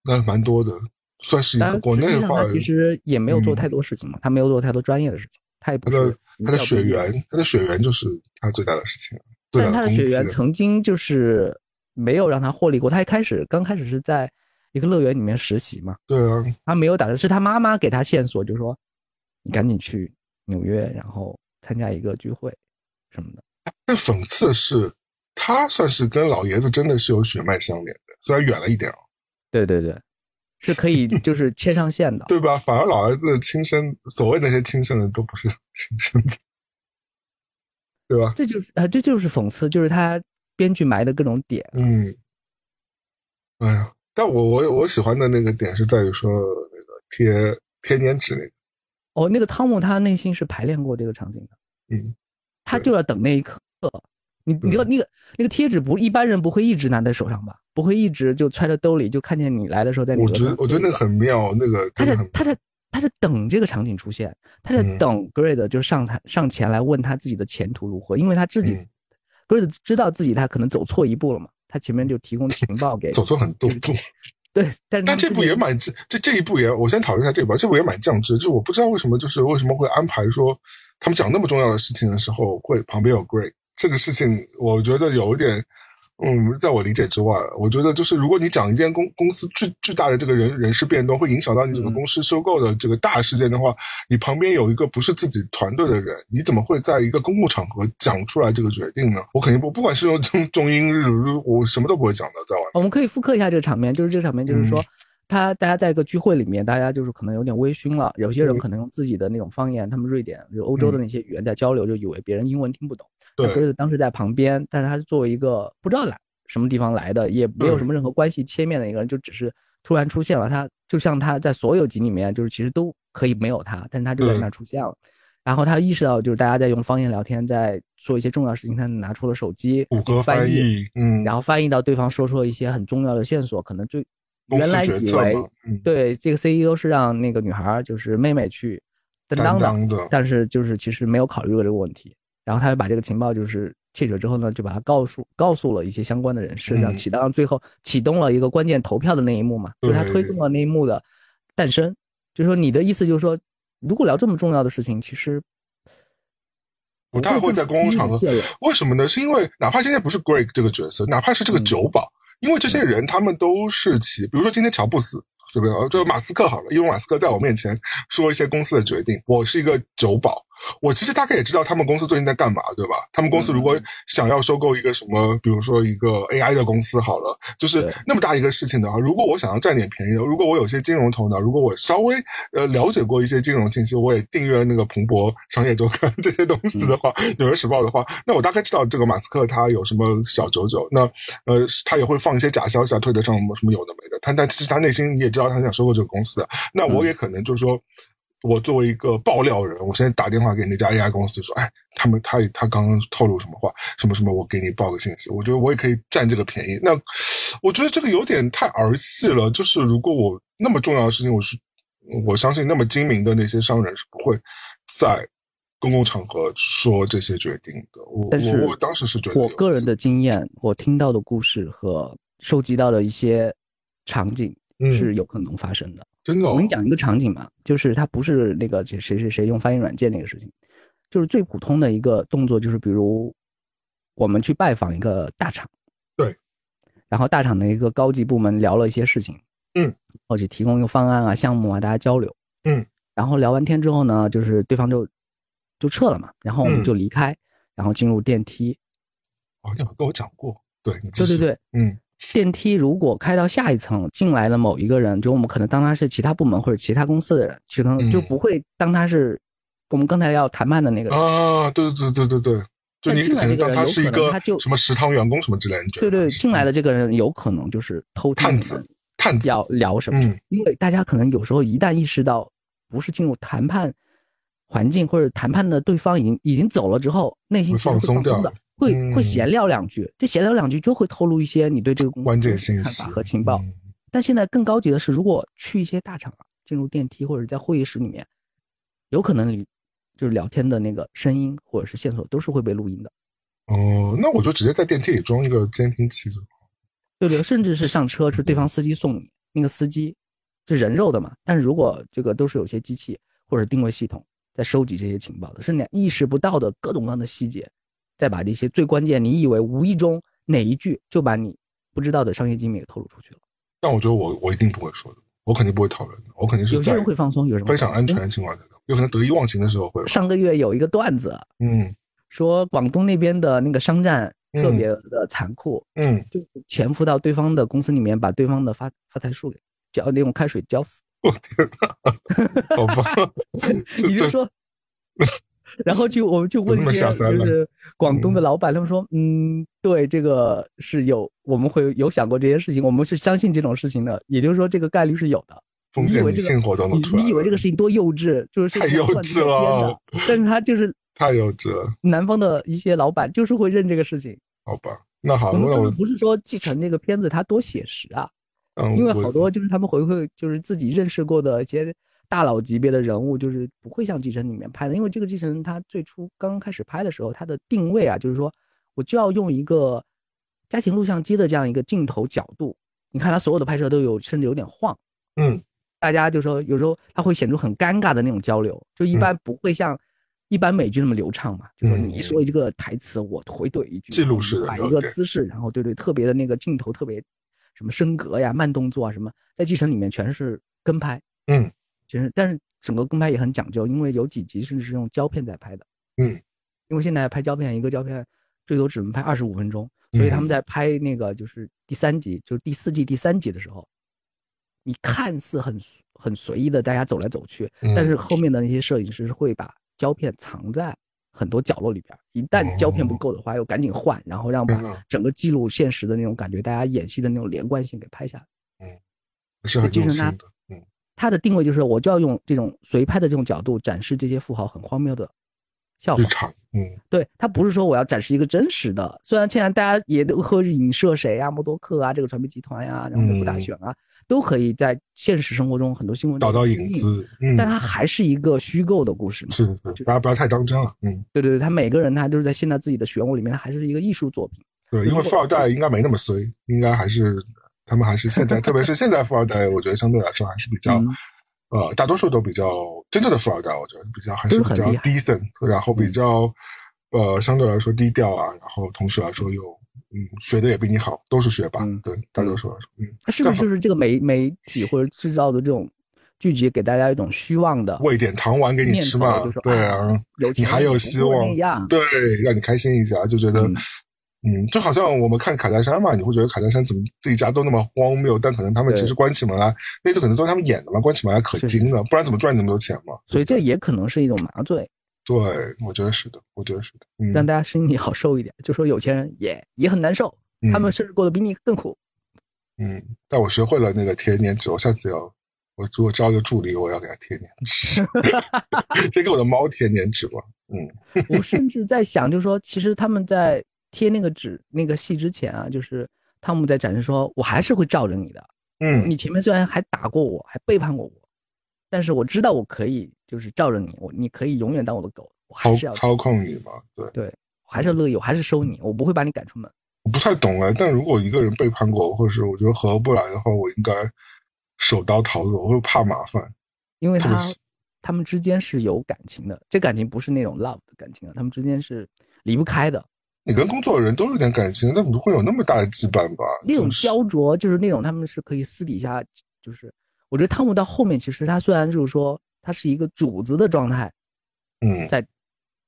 那蛮多的，算是一个国内的话，
其实也没有做太多事情嘛，他没有做太多专业的事情，他也不是
他的血缘，他的血缘就是他最大的事情，
但他的血缘曾经就是没有让他获利过，他一开始刚开始是在一个乐园里面实习嘛，
对啊，
他没有打算是他妈妈给他线索，就说你赶紧去纽约，然后。参加一个聚会什么的，
但讽刺的是，他算是跟老爷子真的是有血脉相连的，虽然远了一点哦。
对对对，是可以 [LAUGHS] 就是牵上线的，
对吧？反而老儿子亲生，所谓那些亲生的都不是亲生的，对吧？
这就是啊，这就是讽刺，就是他编剧埋的各种点。
嗯，哎呀，但我我我喜欢的那个点是在于说那个贴贴粘纸那个。
哦，那个汤姆他内心是排练过这个场景的，
嗯，
他就要等那一刻。你你道那个那个贴纸不一般人不会一直拿在手上吧？不会一直就揣在兜里，就看见你来的时候在。
我觉得我觉得那个很妙，那个
他在他在他在等这个场景出现，他在等 Grade 就上台上前来问他自己的前途如何，因为他自己 Grade 知道自己他可能走错一步了嘛，他前面就提供情报给 [LAUGHS]
走错很多步。
对，但
但这部也蛮这这这一部也，我先讨论一下这部，这部也蛮降智，就我不知道为什么，就是为什么会安排说他们讲那么重要的事情的时候，会旁边有 Grey 这个事情，我觉得有一点。嗯，在我理解之外，我觉得就是如果你讲一间公公司巨巨大的这个人人事变动，会影响到你整个公司收购的这个大事件的话，你旁边有一个不是自己团队的人，你怎么会在一个公共场合讲出来这个决定呢？我肯定不，不管是用中中英日，我什么都不会讲的，在外。
我们可以复刻一下这个场面，就是这个场面，就是说，他大家在一个聚会里面，大家就是可能有点微醺了，有些人可能用自己的那种方言，他们瑞典就欧洲的那些语言在交流，就以为别人英文听不懂。
对，
当时在旁边，但是他作为一个不知道来什么地方来的，也没有什么任何关系切面的一个人，就只是突然出现了。他就像他在所有集里面，就是其实都可以没有他，但是他就在那出现了。然后他意识到，就是大家在用方言聊天，在做一些重要事情，他拿出了手机，
谷歌翻译，嗯，
然后翻译到对方说出了一些很重要的线索，可能就原来以为对这个 CEO 是让那个女孩就是妹妹去担
当的，
但是就是其实没有考虑过这个问题。然后他就把这个情报就是窃取之后呢，就把它告诉告诉了一些相关的人士，让起到最后启动了一个关键投票的那一幕嘛，就是他推动了那一幕的诞生。就是说你的意思就是说，如果聊这么重要的事情，其实
不太会在公共场合。为什么呢？是因为哪怕现在不是 Greg 这个角色，哪怕是这个酒保，因为这些人他们都是起，比如说今天乔布斯。对不对？就马斯克好了，因为马斯克在我面前说一些公司的决定，我是一个酒保，我其实大概也知道他们公司最近在干嘛，对吧？他们公司如果想要收购一个什么，比如说一个 AI 的公司好了，就是那么大一个事情的话，如果我想要占点便宜，如果我有些金融头脑，如果我稍微呃了解过一些金融信息，我也订阅那个彭博商业周刊这些东西的话，纽约时报的话，那我大概知道这个马斯克他有什么小九九，那呃他也会放一些假消息啊，推得上什么什么有的没的，他但其实他内心你也知道。他想收购这个公司的，那我也可能就是说，我作为一个爆料人，我现在打电话给那家 AI 公司说，哎，他们他他刚刚透露什么话，什么什么，我给你报个信息。我觉得我也可以占这个便宜。那我觉得这个有点太儿戏了。就是如果我那么重要的事情，我是我相信那么精明的那些商人是不会在公共场合说这些决定的。我我我当时是觉得，
我个人的经验，我听到的故事和收集到的一些场景。是有可能发生的，
真的。
我跟你讲一个场景吧，就是他不是那个谁谁谁用翻译软件那个事情，就是最普通的一个动作，就是比如我们去拜访一个大厂，
对，
然后大厂的一个高级部门聊了一些事情，
嗯，
或者提供一个方案啊、项目啊，大家交流，
嗯，
然后聊完天之后呢，就是对方就就撤了嘛，然后我们就离开，然后进入电梯。
哦，你跟我讲过，对，
对对对，
嗯。
电梯如果开到下一层，进来了某一个人，就我们可能当他是其他部门或者其他公司的人，可能就不会当他是我们刚才要谈判的那个人
啊。对对对对对对，就你可能当他是一个
他就
什么食堂员工什么之类的。
对对，进来的这个人有可能就是偷
探子，探子
要聊什么？因为大家可能有时候一旦意识到不是进入谈判环境或者谈判的对方已经已经走了之后，内心
放松掉
的。会会闲聊两句，这闲聊两句就会透露一些你对这个公司
关键信
息和情报。但现在更高级的是，如果去一些大厂啊，进入电梯或者在会议室里面，有可能你就是聊天的那个声音或者是线索都是会被录音的。
哦，那我就直接在电梯里装一个监听器就好。
对对，甚至是上车是对方司机送你，那个司机是人肉的嘛？但是如果这个都是有些机器或者定位系统在收集这些情报的，是你意识不到的各种各样的细节。再把这些最关键，你以为无意中哪一句就把你不知道的商业机密给透露出去了。
但我觉得我我一定不会说的，我肯定不会讨论的，我肯定是
有些人会放松，有什么
非常安全的情况下，有可能得意忘形的时候会。
上个月有一个段子，
嗯，
说广东那边的那个商战特别的残酷，
嗯，
就潜伏到对方的公司里面，把对方的发发财树给浇那种开水浇死。
我天哪，好吧，[LAUGHS]
你就说。[LAUGHS] 然后就我们就问一些就是广东的老板，他们说，嗯，对，这个是有，我们会有想过这件事情，我们是相信这种事情的，也就是说这个概率是有的。
封建迷信活动都出
来你以为这个事情多幼稚？就是 [LAUGHS]
太幼稚了。
但是他就是 [LAUGHS]
太幼稚了。
南方的一些老板就是会认这个事情。
好吧，那好，那
我不是说继承这个片子它多写实啊，嗯，因为好多就是他们回馈就是自己认识过的一些。大佬级别的人物就是不会像《继承》里面拍的，因为这个《继承》它最初刚开始拍的时候，它的定位啊，就是说我就要用一个家庭录像机的这样一个镜头角度。你看它所有的拍摄都有，甚至有点晃。
嗯，
大家就说有时候它会显出很尴尬的那种交流，就一般不会像一般美剧那么流畅嘛。就说你说一个台词，我回怼一句，
记录式的，
摆一个姿势，然后对对，特别的那个镜头特别什么升格呀、慢动作啊什么，在《继承》里面全是跟拍。
嗯。
其实，但是整个跟拍也很讲究，因为有几集甚至是用胶片在拍的。
嗯，
因为现在拍胶片，一个胶片最多只能拍二十五分钟，所以他们在拍那个就是第三集，就是第四季第三集的时候，你看似很很随意的大家走来走去，但是后面的那些摄影师会把胶片藏在很多角落里边，一旦胶片不够的话，又赶紧换，然后让把整个记录现实的那种感觉，大家演戏的那种连贯性给拍下来。
嗯，是很用心的。
它的定位就是，我就要用这种随拍的这种角度展示这些富豪很荒谬的笑话。
日常，嗯，
对，它不是说我要展示一个真实的。虽然现在大家也都会影射谁啊，默多克啊，这个传媒集团呀，然后美国大选啊，都可以在现实生活中很多新闻
找到影子，嗯，
但它还是一个虚构的故事嘛。
是是是，大家不要太当真了。嗯，
对对对，他每个人他都是在现在自己的漩涡里面，他还是一个艺术作品。
对，因为富二代应该没那么衰，应该还是。他们还是现在，特别是现在富二代，我觉得相对来说还是比较，呃，大多数都比较真正的富二代，我觉得比较还是比较 decent，然后比较，呃，相对来说低调啊，然后同时来说又，嗯，学的也比你好，都是学霸，对，大多数来说，嗯，
是不是就是这个媒媒体或者制造的这种聚集，给大家一种虚妄的
喂点糖丸给你吃嘛？对啊，你还有希望，对，让你开心一下，就觉得。嗯，就好像我们看卡戴珊嘛，你会觉得卡戴珊怎么这一家都那么荒谬，但可能他们其实关起门来，那就可能都是他们演的嘛，关起门来可精了，不然怎么赚那么多钱嘛？
所以这也可能是一种麻醉。
对，我觉得是的，我觉得是的，
让大家心里好受一点。就说有钱人也也很难受，他们甚至过得比你更苦。
嗯，但我学会了那个贴粘纸，我下次要我如果招个助理，我要给他贴粘纸，[LAUGHS] 先给我的猫贴粘纸吧。嗯，
我甚至在想，就是说，其实他们在。贴那个纸那个戏之前啊，就是汤姆在展示说，我还是会罩着你的。
嗯，
你前面虽然还打过我，还背叛过我，但是我知道我可以就是罩着你，我你可以永远当我的狗，我还是要
操控你嘛。对
对，我还是乐意，我还是收你，我不会把你赶出门。
我不太懂哎，但如果一个人背叛过我，或者是我觉得合不来的话，我应该手刀逃走，我会怕麻烦。
因为他他们之间是有感情的，这感情不是那种 love 的感情啊，他们之间是离不开的。
你跟工作的人都有点感情，那不会有那么大的羁绊吧？
那种焦灼就是那种他们是可以私底下，就是我觉得汤姆到后面其实他虽然就是说他是一个主子的状态，
嗯，
在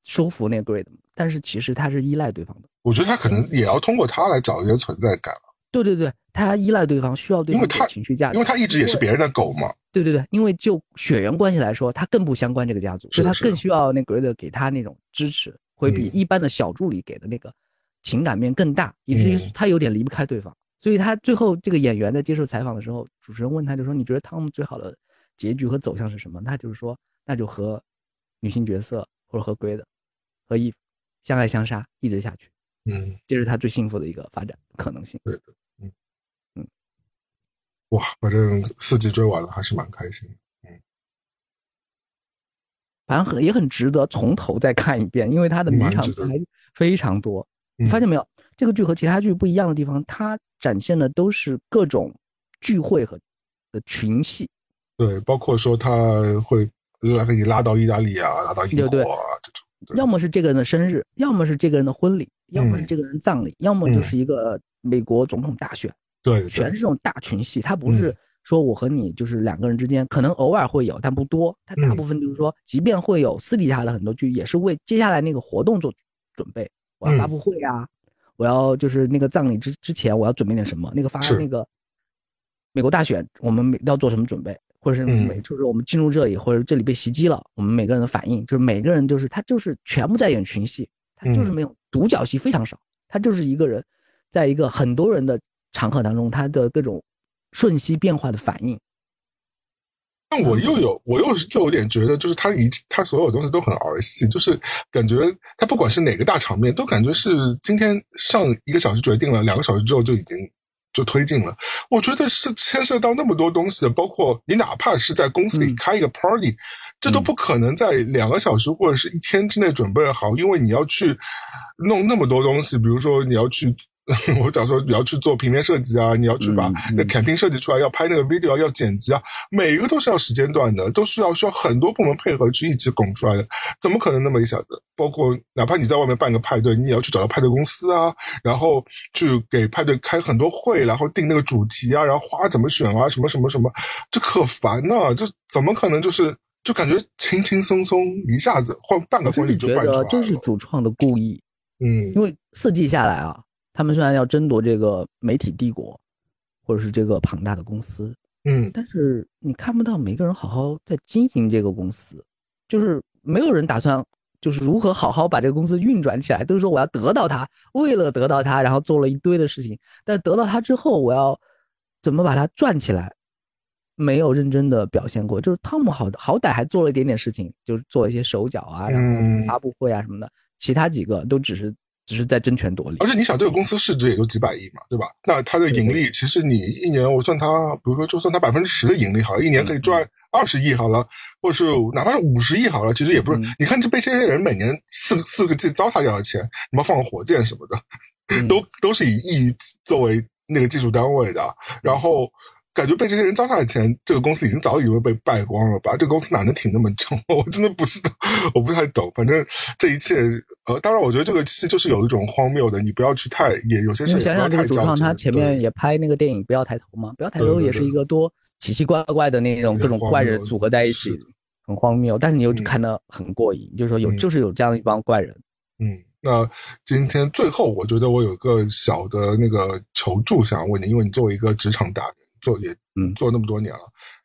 收服那个 Great，但是其实他是依赖对方的。
我觉得他可能也要通过他来找一些存在感
对对对，他依赖对方，需要对方情绪价值，
因为他一直也是别人的狗嘛。
对对对，因为就血缘关系来说，他更不相关这个家族，所以他更需要那 Great 给他那种支持。会比一般的小助理给的那个情感面更大，以至于他有点离不开对方。所以他最后这个演员在接受采访的时候，主持人问他就说：“你觉得汤姆最好的结局和走向是什么？”他就是说：“那就和女性角色或者和 Grade 和 Eve 相爱相杀，一直下去。”
嗯，
这是他最幸福的一个发展可能性。
对的，嗯嗯，哇，反正四季追完了，还是蛮开心的。嗯，
反正很也很值得从头再看一遍，因为它的名场面非常多。你发现没有？这个剧和其他剧不一样的地方，它展现的都是各种聚会和的群戏。
对，包括说他会拉给你拉到意大利啊，拉到英国啊这种。
要么是这个人的生日，要么是这个人的婚礼，要么是这个人葬礼，要么就是一个美国总统大选。
对，
全是这种大群戏。它不是说我和你就是两个人之间，可能偶尔会有，但不多。他大部分就是说，即便会有私底下的很多剧，也是为接下来那个活动做准备。我要发布会啊，我要就是那个葬礼之之前，我要准备点什么？那个发那个美国大选，我们要做什么准备？或者是每就是我们进入这里，或者这里被袭击了，我们每个人的反应，就是每个人就是他就是全部在演群戏，他就是没有独角戏非常少，他就是一个人，在一个很多人的场合当中，他的各种瞬息变化的反应。
但我又有我又又有点觉得，就是他一他所有东西都很儿戏，就是感觉他不管是哪个大场面，都感觉是今天上一个小时决定了，两个小时之后就已经。就推进了，我觉得是牵涉到那么多东西的，包括你哪怕是在公司里开一个 party，这都不可能在两个小时或者是一天之内准备好，因为你要去弄那么多东西，比如说你要去。[LAUGHS] 我讲说你要去做平面设计啊，你要去把那 campaign 设计出来，要拍那个 video，要剪辑啊，每一个都是要时间段的，都是要需要很多部门配合去一起拱出来的，怎么可能那么一下子？包括哪怕你在外面办个派对，你也要去找到派对公司啊，然后去给派对开很多会，然后定那个主题啊，然后花怎么选啊，什么什么什么，这可烦呢！这怎么可能就是就感觉轻轻松松一下子换半个婚礼就办出来了？
这是主创的故意，
嗯，
因为四季下来啊。他们虽然要争夺这个媒体帝国，或者是这个庞大的公司，
嗯，
但是你看不到每个人好好在经营这个公司，就是没有人打算就是如何好好把这个公司运转起来，都是说我要得到它，为了得到它，然后做了一堆的事情，但得到它之后，我要怎么把它转起来，没有认真的表现过。就是汤姆好好歹还做了一点点事情，就是做一些手脚啊，然后发布会啊什么的，其他几个都只是。只是在争权夺利，
而且你想，这个公司市值也就几百亿嘛，对吧？那它的盈利，其实你一年我算它，比如说就算它百分之十的盈利好了，一年可以赚二十亿好了，或者是哪怕是五十亿好了，其实也不是。你看这被这些人每年四四个 G 糟蹋掉的钱，什么放火箭什么的，[LAUGHS] 都都是以亿作为那个技术单位的，然后。感觉被这些人糟蹋的钱，这个公司已经早已经被败光了吧？这个公司哪能挺那么久？[LAUGHS] 我真的不知道，我不太懂。反正这一切，呃，当然，我觉得这个其实就是有一种荒谬的，你不要去太也有些事。
你想想，这个主创他前面也拍那个电影《不要抬头》嘛，《不要抬头》也是一个多奇奇怪怪的那种各种怪人组合在一起，很荒谬。但是你又看得很过瘾，就是说有就是有这样一帮怪人。
嗯，那今天最后，我觉得我有个小的那个求助想问你，因为你作为一个职场达人。做也嗯。做那么多年了，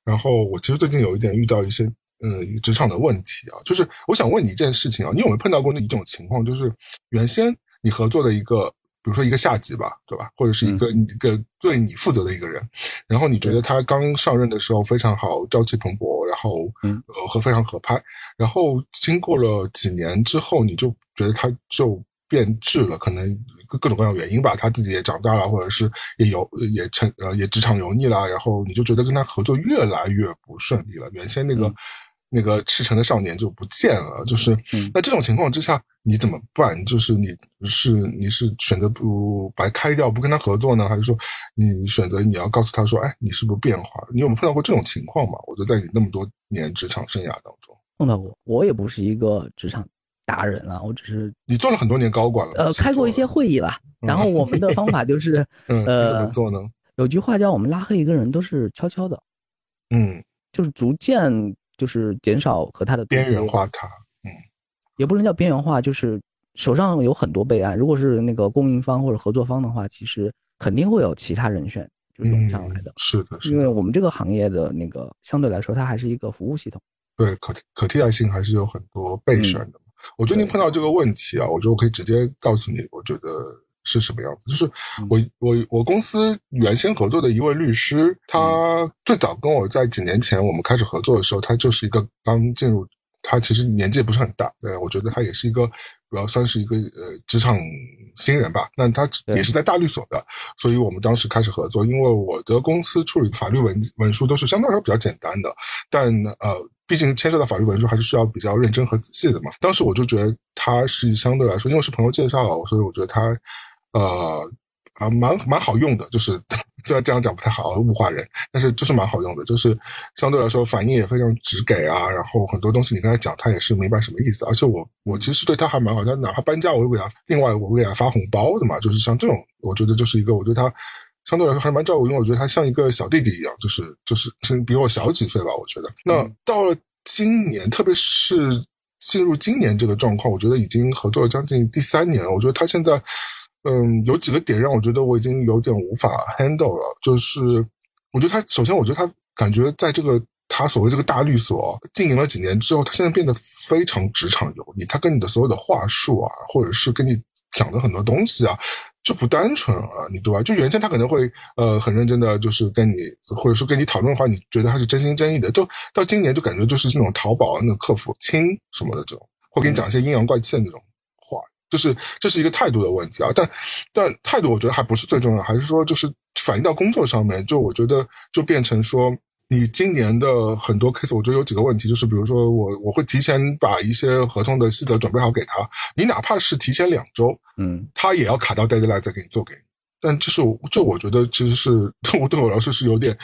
然后我其实最近有一点遇到一些嗯职场的问题啊，就是我想问你一件事情啊，你有没有碰到过那一种情况，就是原先你合作的一个，比如说一个下级吧，对吧，或者是一个一个对你负责的一个人，然后你觉得他刚上任的时候非常好，朝气蓬勃，然后嗯。和非常合拍，然后经过了几年之后，你就觉得他就变质了，可能。各各种各样原因吧，他自己也长大了，或者是也有也成呃也职场油腻了，然后你就觉得跟他合作越来越不顺利了。原先那个那个赤诚的少年就不见了，就是那这种情况之下你怎么办？就是你是你是选择不把他开掉，不跟他合作呢，还是说你选择你要告诉他说，哎，你是不是变化？你有没有碰到过这种情况嘛？我觉得在你那么多年职场生涯当中
碰到过，我也不是一个职场。达人了，我只是
你做了很多年高管了，
呃，开过一些会议吧。然后我们的方法就是，[LAUGHS]
呃，怎么做呢？
有句话叫“我们拉黑一个人都是悄悄的”，
嗯，
就是逐渐就是减少和他的
边缘化他，嗯，
也不能叫边缘化，就是手上有很多备案。如果是那个供应方或者合作方的话，其实肯定会有其他人选就涌上来的。
是的，
因为我们这个行业的那个相对来说，它还是一个服务系统，
对可可替代性还是有很多备选的。我最近碰到这个问题啊，我觉得我可以直接告诉你，我觉得是什么样子。就是我我我公司原先合作的一位律师，他最早跟我在几年前我们开始合作的时候，他就是一个刚进入。他其实年纪也不是很大，呃，我觉得他也是一个，主要算是一个呃职场新人吧。那他也是在大律所的，所以我们当时开始合作。因为我的公司处理法律文文书都是相对来说比较简单的，但呃，毕竟牵涉到法律文书还是需要比较认真和仔细的嘛。当时我就觉得他是相对来说，因为是朋友介绍，所以我觉得他呃。啊，蛮蛮好用的，就是虽然这样讲不太好，物化人，但是就是蛮好用的，就是相对来说反应也非常直给啊，然后很多东西你跟他讲，他也是明白什么意思。而且我我其实对他还蛮好，他哪怕搬家，我会给他另外我会给他发红包的嘛，就是像这种，我觉得就是一个我对他相对来说还蛮照顾，因为我觉得他像一个小弟弟一样，就是就是比我小几岁吧，我觉得。那到了今年，特别是进入今年这个状况，我觉得已经合作了将近第三年了，我觉得他现在。嗯，有几个点让我觉得我已经有点无法 handle 了。就是我觉得他，首先我觉得他感觉在这个他所谓这个大律所经营了几年之后，他现在变得非常职场油腻。他跟你的所有的话术啊，或者是跟你讲的很多东西啊，就不单纯了，你对吧？就原先他可能会呃很认真的，就是跟你或者是跟你讨论的话，你觉得他是真心真意的。就到今年就感觉就是那种淘宝那个客服亲什么的这种，会给你讲一些阴阳怪气的那种。就是这是一个态度的问题啊，但但态度我觉得还不是最重要，还是说就是反映到工作上面，就我觉得就变成说，你今年的很多 case，我觉得有几个问题，就是比如说我我会提前把一些合同的细则准备好给他，你哪怕是提前两周，
嗯，
他也要卡到 deadline 再给你做给你。但这是这我觉得其实是对 [LAUGHS] 我对我来说是有点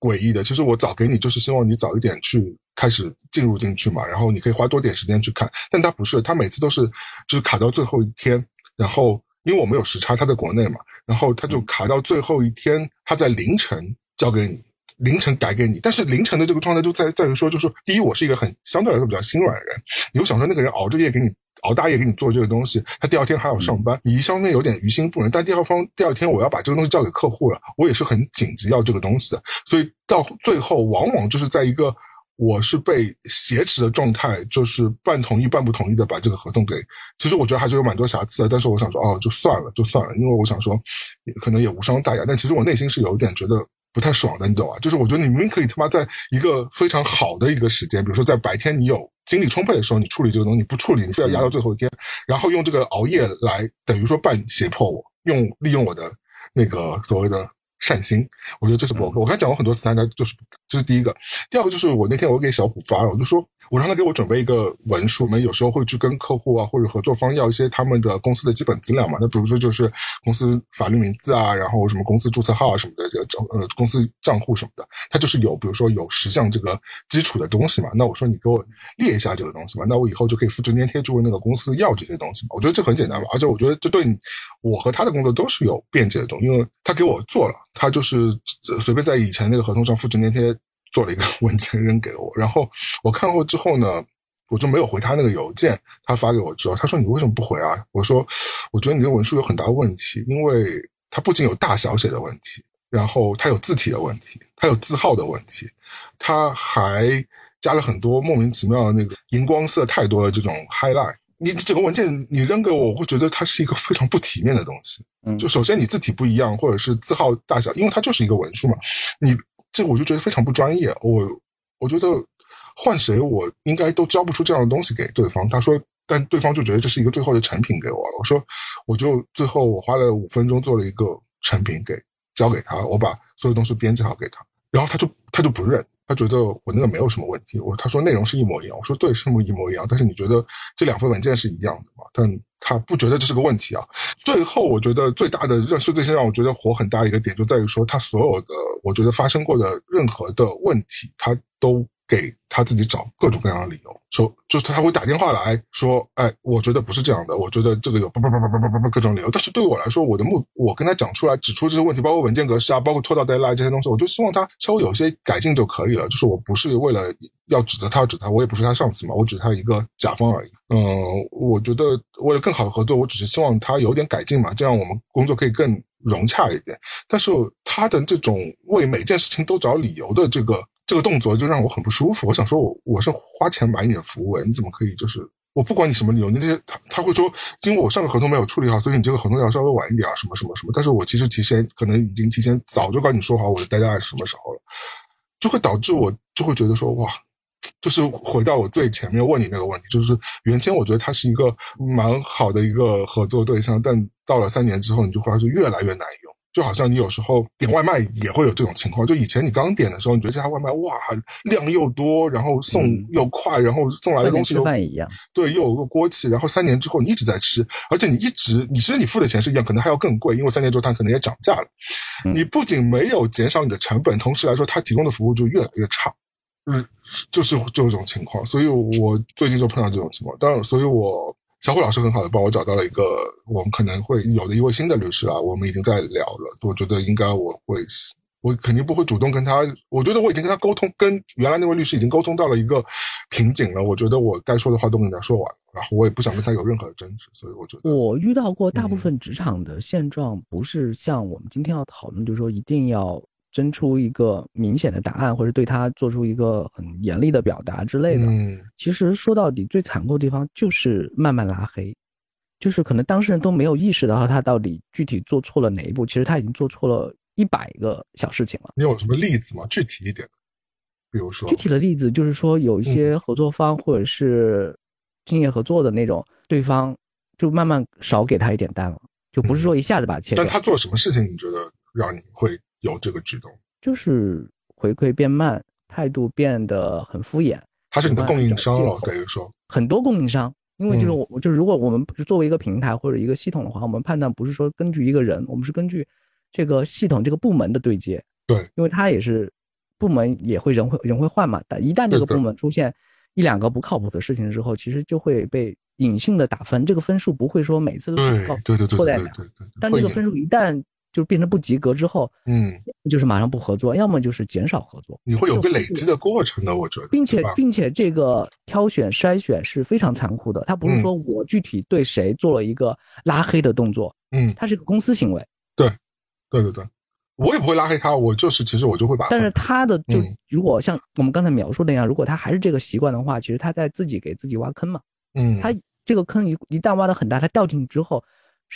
诡异的。其实我早给你就是希望你早一点去开始进入进去嘛，然后你可以花多点时间去看。但他不是，他每次都是就是卡到最后一天，然后因为我们有时差，他在国内嘛，然后他就卡到最后一天，他在凌晨交给你，凌晨改给你。但是凌晨的这个状态就在在于说，就是第一，我是一个很相对来说比较心软的人，你又想说那个人熬着夜给你。熬大夜给你做这个东西，他第二天还要上班，你一方面有点于心不忍，但第二方第二天我要把这个东西交给客户了，我也是很紧急要这个东西的，所以到最后往往就是在一个我是被挟持的状态，就是半同意半不同意的把这个合同给，其实我觉得还是有蛮多瑕疵的，但是我想说哦就算了就算了，因为我想说可能也无伤大雅，但其实我内心是有一点觉得不太爽的，你懂吧？就是我觉得你明明可以他妈在一个非常好的一个时间，比如说在白天你有。精力充沛的时候，你处理这个东西，你不处理，你非要压到最后一天，然后用这个熬夜来等于说半胁迫我，用利用我的那个所谓的善心，我觉得这是不 OK。我刚才讲过很多次，大家就是这是第一个，第二个就是我那天我给小虎发了，我就说。我让他给我准备一个文书，我们有时候会去跟客户啊或者合作方要一些他们的公司的基本资料嘛。那比如说就是公司法律名字啊，然后什么公司注册号啊什么的，这账呃公司账户什么的，他就是有比如说有十项这个基础的东西嘛。那我说你给我列一下这个东西嘛，那我以后就可以复制粘贴去问那个公司要这些东西嘛。我觉得这很简单嘛，而且我觉得这对我和他的工作都是有便捷的东西，因为他给我做了，他就是随便在以前那个合同上复制粘贴。做了一个 [LAUGHS] 文件扔给我，然后我看过之后呢，我就没有回他那个邮件。他发给我之后，他说：“你为什么不回啊？”我说：“我觉得你的文书有很大问题，因为它不仅有大小写的问题，然后它有字体的问题，它有字号的问题，它还加了很多莫名其妙的那个荧光色太多的这种 highlight。你整个文件你扔给我，我会觉得它是一个非常不体面的东西。嗯，就首先你字体不一样，或者是字号大小，因为它就是一个文书嘛，你。”这个我就觉得非常不专业，我我觉得换谁我应该都交不出这样的东西给对方。他说，但对方就觉得这是一个最后的成品给我了。我说，我就最后我花了五分钟做了一个成品给交给他，我把所有东西编辑好给他，然后他就他就不认。他觉得我那个没有什么问题，我他说内容是一模一样，我说对，是一模一样，但是你觉得这两份文件是一样的吗？但他不觉得这是个问题啊。最后我觉得最大的让是最先让我觉得火很大的一个点，就在于说他所有的我觉得发生过的任何的问题，他都。给他自己找各种各样的理由，说就是他会打电话来说，哎，我觉得不是这样的，我觉得这个有叭叭叭叭叭叭叭各种理由。但是对我来说，我的目我跟他讲出来，指出这些问题，包括文件格式啊，包括拖到 deadline 这些东西，我就希望他稍微有些改进就可以了。就是我不是为了要指责他，指他，我也不是他上司嘛，我只是他一个甲方而已。嗯，我觉得为了更好的合作，我只是希望他有点改进嘛，这样我们工作可以更融洽一点。但是他的这种为每件事情都找理由的这个。这个动作就让我很不舒服。我想说，我我是花钱买你的服务，你怎么可以就是我不管你什么理由，你这些他他会说，因为我上个合同没有处理好，所以你这个合同要稍微晚一点啊，什么什么什么。但是我其实提前可能已经提前早就跟你说好我的 deadline 是什么时候了，就会导致我就会觉得说哇，就是回到我最前面问你那个问题，就是原先我觉得他是一个蛮好的一个合作对象，但到了三年之后，你就发现越来越难。就好像你有时候点外卖也会有这种情况，就以前你刚点的时候，你觉得这家外卖哇量又多，然后送又快，然后送来的东西
又饭一样，
对，又有个锅气。然后三年之后你一直在吃，而且你一直，你其实你付的钱是一样，可能还要更贵，因为三年之后它可能也涨价了。你不仅没有减少你的成本，同时来说它提供的服务就越来越差，嗯，就是就这种情况。所以我最近就碰到这种情况，当然，所以我。小虎老师很好的帮我找到了一个我们可能会有的一位新的律师啊，我们已经在聊了。我觉得应该我会，我肯定不会主动跟他。我觉得我已经跟他沟通，跟原来那位律师已经沟通到了一个瓶颈了。我觉得我该说的话都跟他说完，然后我也不想跟他有任何的争执，所以我觉得
我遇到过大部分职场的现状，不是像我们今天要讨论，就是说一定要。争出一个明显的答案，或者对他做出一个很严厉的表达之类的。
嗯，
其实说到底，最残酷的地方就是慢慢拉黑，就是可能当事人都没有意识到他到底具体做错了哪一步，其实他已经做错了一百个小事情了。
你有什么例子吗？具体一点，比如说
具体的例子，就是说有一些合作方或者是经验合作的那种，对方就慢慢少给他一点单了，就不是说一下子把切。
但他做什么事情，你觉得让你会？有这个举动，
就是回馈变慢，态度变得很敷衍。
他是你的供应商了，等于说
很多供应商，因为就是我，就是如果我们作为一个平台或者一个系统的话，我们判断不是说根据一个人，我们是根据这个系统这个部门的对接。
对，
因为他也是部门也会人会人会换嘛，但一旦这个部门出现一两个不靠谱的事情之后，其实就会被隐性的打分，这个分数不会说每次都
对对对错在哪，
但这个分数一旦。就变成不及格之后，
嗯，
就是马上不合作，要么就是减少合作。
你会有个累积的过程的，我觉得，
并且并且这个挑选筛选是非常残酷的，它不是说我具体对谁做了一个拉黑的动作，
嗯，
它是个公司行为。
对，对对对，我也不会拉黑他，我就是其实我就会把。
但是他的就如果像我们刚才描述那样，如果他还是这个习惯的话，其实他在自己给自己挖坑嘛。
嗯，
他这个坑一一旦挖的很大，他掉进去之后。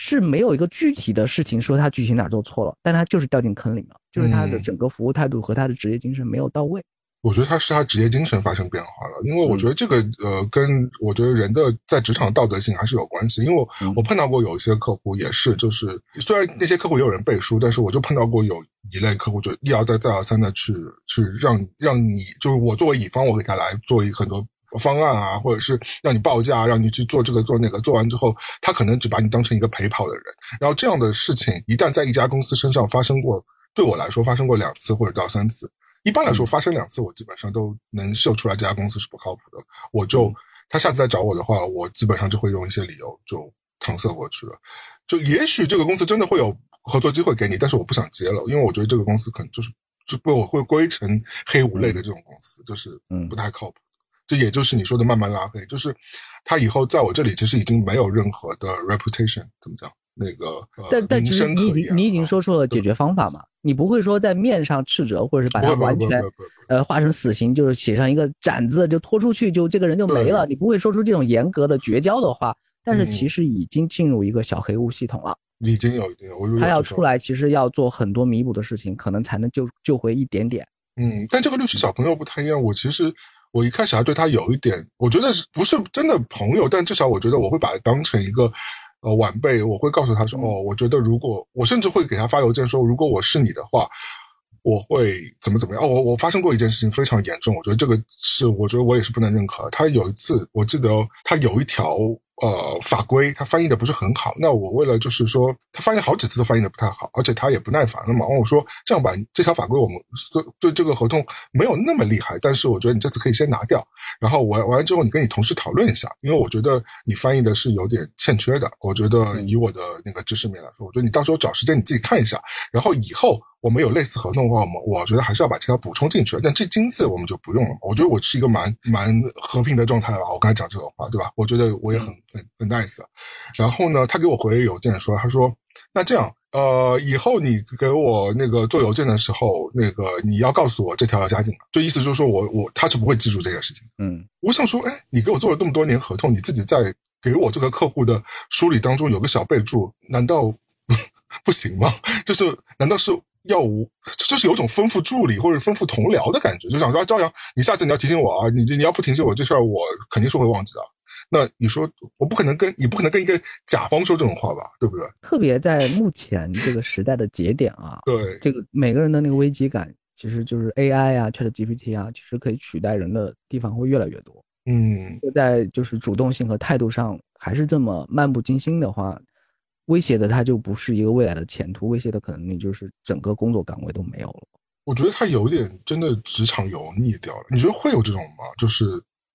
是没有一个具体的事情说他具体哪做错了，但他就是掉进坑里了，就是他的整个服务态度和他的职业精神没有到位。
我觉得他是他职业精神发生变化了，因为我觉得这个呃，跟我觉得人的在职场道德性还是有关系。因为我我碰到过有一些客户也是，就是虽然那些客户也有人背书，但是我就碰到过有一类客户就一而再再而三的去去让让你就是我作为乙方，我给他来做一很多。方案啊，或者是让你报价，让你去做这个做那个，做完之后，他可能只把你当成一个陪跑的人。然后这样的事情一旦在一家公司身上发生过，对我来说发生过两次或者到三次，一般来说发生两次，我基本上都能秀出来这家公司是不靠谱的。我就他下次再找我的话，我基本上就会用一些理由就搪塞过去了。就也许这个公司真的会有合作机会给你，但是我不想接了，因为我觉得这个公司可能就是就被我会归成黑五类的这种公司，就是不太靠谱。这也就是你说的慢慢拉黑，就是他以后在我这里其实已经没有任何的 reputation，怎么讲？那个，
但但其实你你已经说出了解决方法嘛？你不会说在面上斥责，或者是把他完全呃化成死刑，就是写上一个斩字就拖出去，就这个人就没了。你不会说出这种严格的绝交的话，但是其实已经进入一个小黑屋系统了。
已经有，已经有。
他要出来，其实要做很多弥补的事情，可能才能救救回一点点。
嗯，但这个律师小朋友不太一样，我其实。我一开始还对他有一点，我觉得不是真的朋友，但至少我觉得我会把他当成一个，呃，晚辈。我会告诉他说，哦，我觉得如果我甚至会给他发邮件说，如果我是你的话，我会怎么怎么样。哦，我我发生过一件事情非常严重，我觉得这个是我觉得我也是不能认可。他有一次，我记得他有一条。呃，法规他翻译的不是很好，那我为了就是说，他翻译好几次都翻译的不太好，而且他也不耐烦了嘛。我说这样吧，这条法规我们对对这个合同没有那么厉害，但是我觉得你这次可以先拿掉，然后完完了之后你跟你同事讨论一下，因为我觉得你翻译的是有点欠缺的。我觉得以我的那个知识面来说，我觉得你到时候找时间你自己看一下，然后以后。我们有类似合同的话，我们我觉得还是要把这条补充进去。但这今次我们就不用了。我觉得我是一个蛮蛮和平的状态吧。我刚才讲这个话，对吧？我觉得我也很很很 nice。然后呢，他给我回邮件说，他说：“那这样，呃，以后你给我那个做邮件的时候，那个你要告诉我这条要加进来。就意思就是说我我他是不会记住这件事情。
嗯，
我想说，哎，你给我做了这么多年合同，你自己在给我这个客户的梳理当中有个小备注，难道 [LAUGHS] 不行吗？就是难道是？要无，就是有种吩咐助理或者吩咐同僚的感觉，就想说啊朝阳，你下次你要提醒我啊，你你要不提醒我这事儿，我肯定是会忘记的。那你说我不可能跟你不可能跟一个甲方说这种话吧，对不对？
特别在目前这个时代的节点啊，
对
这个每个人的那个危机感，其实就是 AI 啊，ChatGPT 啊，其实可以取代人的地方会越来越多。
嗯，
在就是主动性和态度上还是这么漫不经心的话，威胁的它就不是一个未来的前途，威胁的可能你就是整个工作岗位都没有了。
我觉得他有点真的职场油腻掉了。你觉得会有这种吗？就是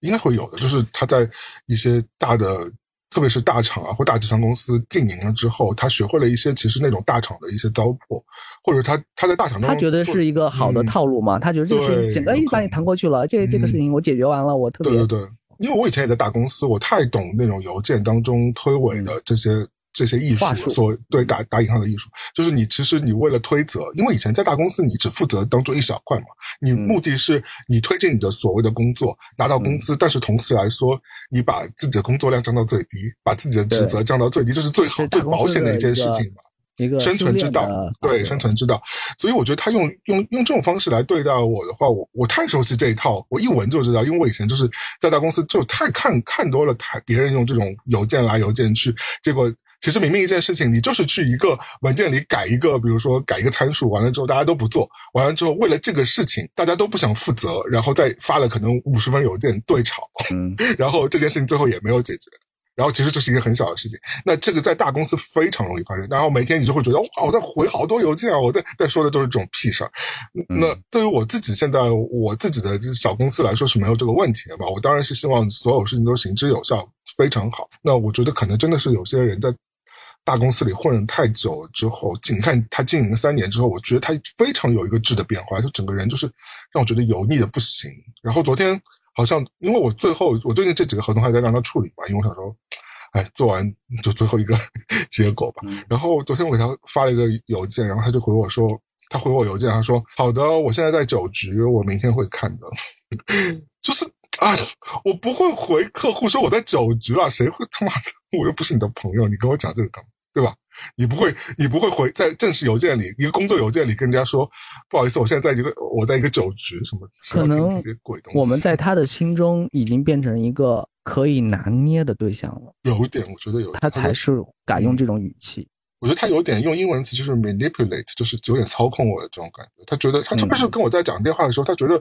应该会有的，就是他在一些大的，特别是大厂啊或大集团公司经营了之后，他学会了一些其实那种大厂的一些糟粕，或者他他在大厂中
他觉得是一个好的套路嘛？他觉得这个事情简单一把你谈过去了，这这个事情我解决完了，我特别
对对对。因为我以前也在大公司，我太懂那种邮件当中推诿的这些这些艺术，所对打打引号的艺术，就是你其实你为了推责，因为以前在大公司你只负责当中一小块嘛，你目的是你推进你的所谓的工作拿到工资，但是同时来说你把自己的工作量降到最低，把自己的职责降到最低，这是最好最保险的一件事情嘛。
一个。
生存之道，对生存之道，所以我觉得他用用用这种方式来对待我的话，我我太熟悉这一套，我一闻就知道，因为我以前就是在大公司就太看看多了，太别人用这种邮件来邮件去，结果其实明明一件事情，你就是去一个文件里改一个，比如说改一个参数，完了之后大家都不做，完了之后为了这个事情大家都不想负责，然后再发了可能五十封邮件对吵，
嗯，[LAUGHS]
然后这件事情最后也没有解决。然后其实这是一个很小的事情，那这个在大公司非常容易发生。然后每天你就会觉得哇，我在回好多邮件啊，我在在说的都是这种屁事儿。那对于我自己现在我自己的小公司来说是没有这个问题的嘛？我当然是希望所有事情都行之有效，非常好。那我觉得可能真的是有些人在大公司里混了太久之后，你看他经营了三年之后，我觉得他非常有一个质的变化，就整个人就是让我觉得油腻的不行。然后昨天。好像因为我最后我最近这几个合同还在让他处理嘛，因为我想说，哎，做完就最后一个 [LAUGHS] 结果吧。然后昨天我给他发了一个邮件，然后他就回我说，他回我邮件，他说好的，我现在在酒局，我明天会看的。[LAUGHS] 就是啊，我不会回客户说我在酒局啊，谁会他妈的？我又不是你的朋友，你跟我讲这个干嘛？对吧？你不会，你不会回在正式邮件里，一个工作邮件里跟人家说，不好意思，我现在在一个，我在一个酒局，什么
可能
这些鬼东西。
我们在他的心中已经变成一个可以拿捏的对象了。
有一点，我觉得有，
他才是敢用这种语气。
我觉得他有点用英文词就是 manipulate，就是有点操控我的这种感觉。他觉得他特别是跟我在讲电话的时候，他觉得，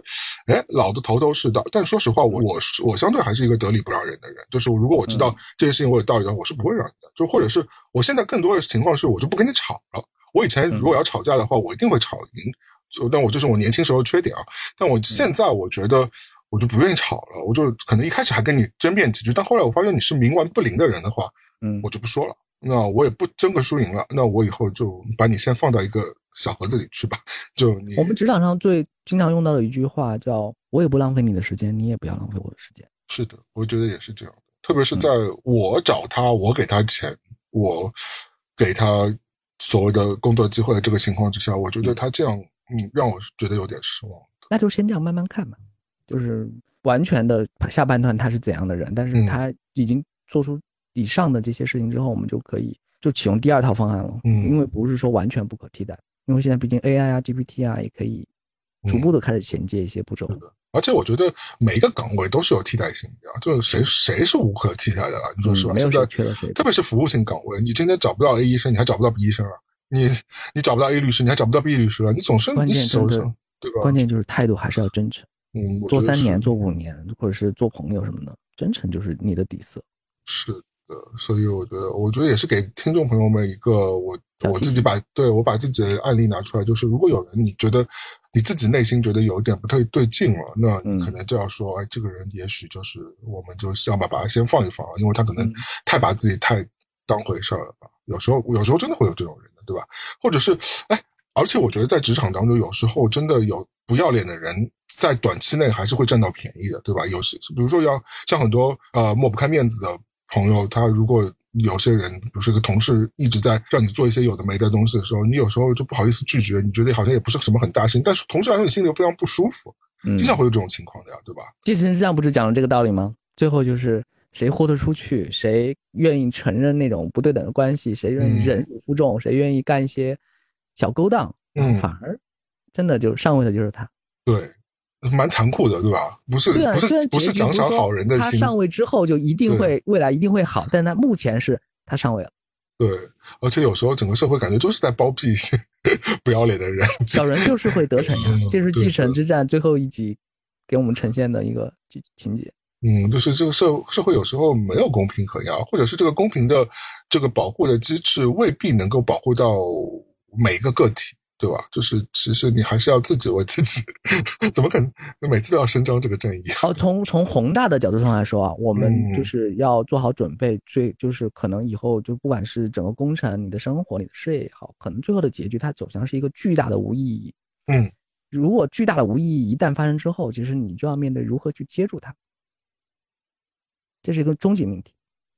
哎，老子头头是道。但说实话，我我是我相对还是一个得理不饶人的人。就是如果我知道这件事情我有道理的话，我是不会让你的。就或者是我现在更多的情况是我就不跟你吵了。我以前如果要吵架的话，我一定会吵赢。就但我这是我年轻时候的缺点啊。但我现在我觉得我就不愿意吵了。我就可能一开始还跟你争辩几句，但后来我发现你是冥顽不灵的人的话，
嗯，
我就不说了。那我也不争个输赢了，那我以后就把你先放到一个小盒子里去吧。就你
我们职场上最经常用到的一句话叫“我也不浪费你的时间，你也不要浪费我的时间”。
是的，我觉得也是这样的。特别是在我找他，我给他钱，我给他所谓的工作机会的这个情况之下，我觉得他这样，嗯，让我觉得有点失望。
那就先这样慢慢看吧，就是完全的下半段他是怎样的人，但是他已经做出。以上的这些事情之后，我们就可以就启用第二套方案了。
嗯，
因为不是说完全不可替代，因为现在毕竟 AI 啊、GPT 啊也可以逐步的开始衔接一些步骤。
而且我觉得每一个岗位都是有替代性的，就是谁谁是无可替代的了？你说是吧？
没有谁缺了谁。
特别是服务性岗位，你今天找不到 A 医生，你还找不到 B 医生啊？你你找不到 A 律师，你还找不到 B 律师啊？你总是
关键
就是，
对吧？关键就是态度还是要真诚。
嗯，
做三年、做五年，或者是做朋友什么的，真诚就是你的底色。
是。所以我觉得，我觉得也是给听众朋友们一个我我自己把对我把自己的案例拿出来，就是如果有人你觉得你自己内心觉得有一点不太对劲了，那你可能就要说，哎，这个人也许就是我们就要把把他先放一放了，因为他可能太把自己太当回事儿了吧。有时候有时候真的会有这种人的，对吧？或者是哎，而且我觉得在职场当中，有时候真的有不要脸的人，在短期内还是会占到便宜的，对吧？有时比如说要像很多呃抹不开面子的。朋友，他如果有些人，比如说一个同事，一直在让你做一些有的没的东西的时候，你有时候就不好意思拒绝，你觉得好像也不是什么很大事情，但是同时来说，你心里又非常不舒服，经常会有这种情况的呀，对吧？
继承之上不是讲了这个道理吗？最后就是谁豁得出去，谁愿意承认那种不对等的关系，谁愿意忍辱负重，谁愿意干一些小勾当，嗯，反而真的就上位的就是他。
对，蛮残酷的，对吧？不是，
不
是，不是奖赏好人的
心。他上位之后就一定会未来一定会好，但他目前是他上位了。
对，而且有时候整个社会感觉就是在包庇一些 [LAUGHS] 不要脸的人。[LAUGHS]
小人就是会得逞呀，这是《继承之战》最后一集给我们呈现的一个情节。
嗯，就是这个社社会有时候没有公平可言，或者是这个公平的这个保护的机制未必能够保护到每一个个体。对吧？就是其实你还是要自己为自己，[LAUGHS] 怎么可能每次都要伸张这个正义？[LAUGHS]
好，从从宏大的角度上来说啊，我们就是要做好准备，最就是可能以后就不管是整个工程、你的生活、你的事业也好，可能最后的结局它走向是一个巨大的无意义。
嗯，
如果巨大的无意义一旦发生之后，其实你就要面对如何去接住它，这是一个终极命题。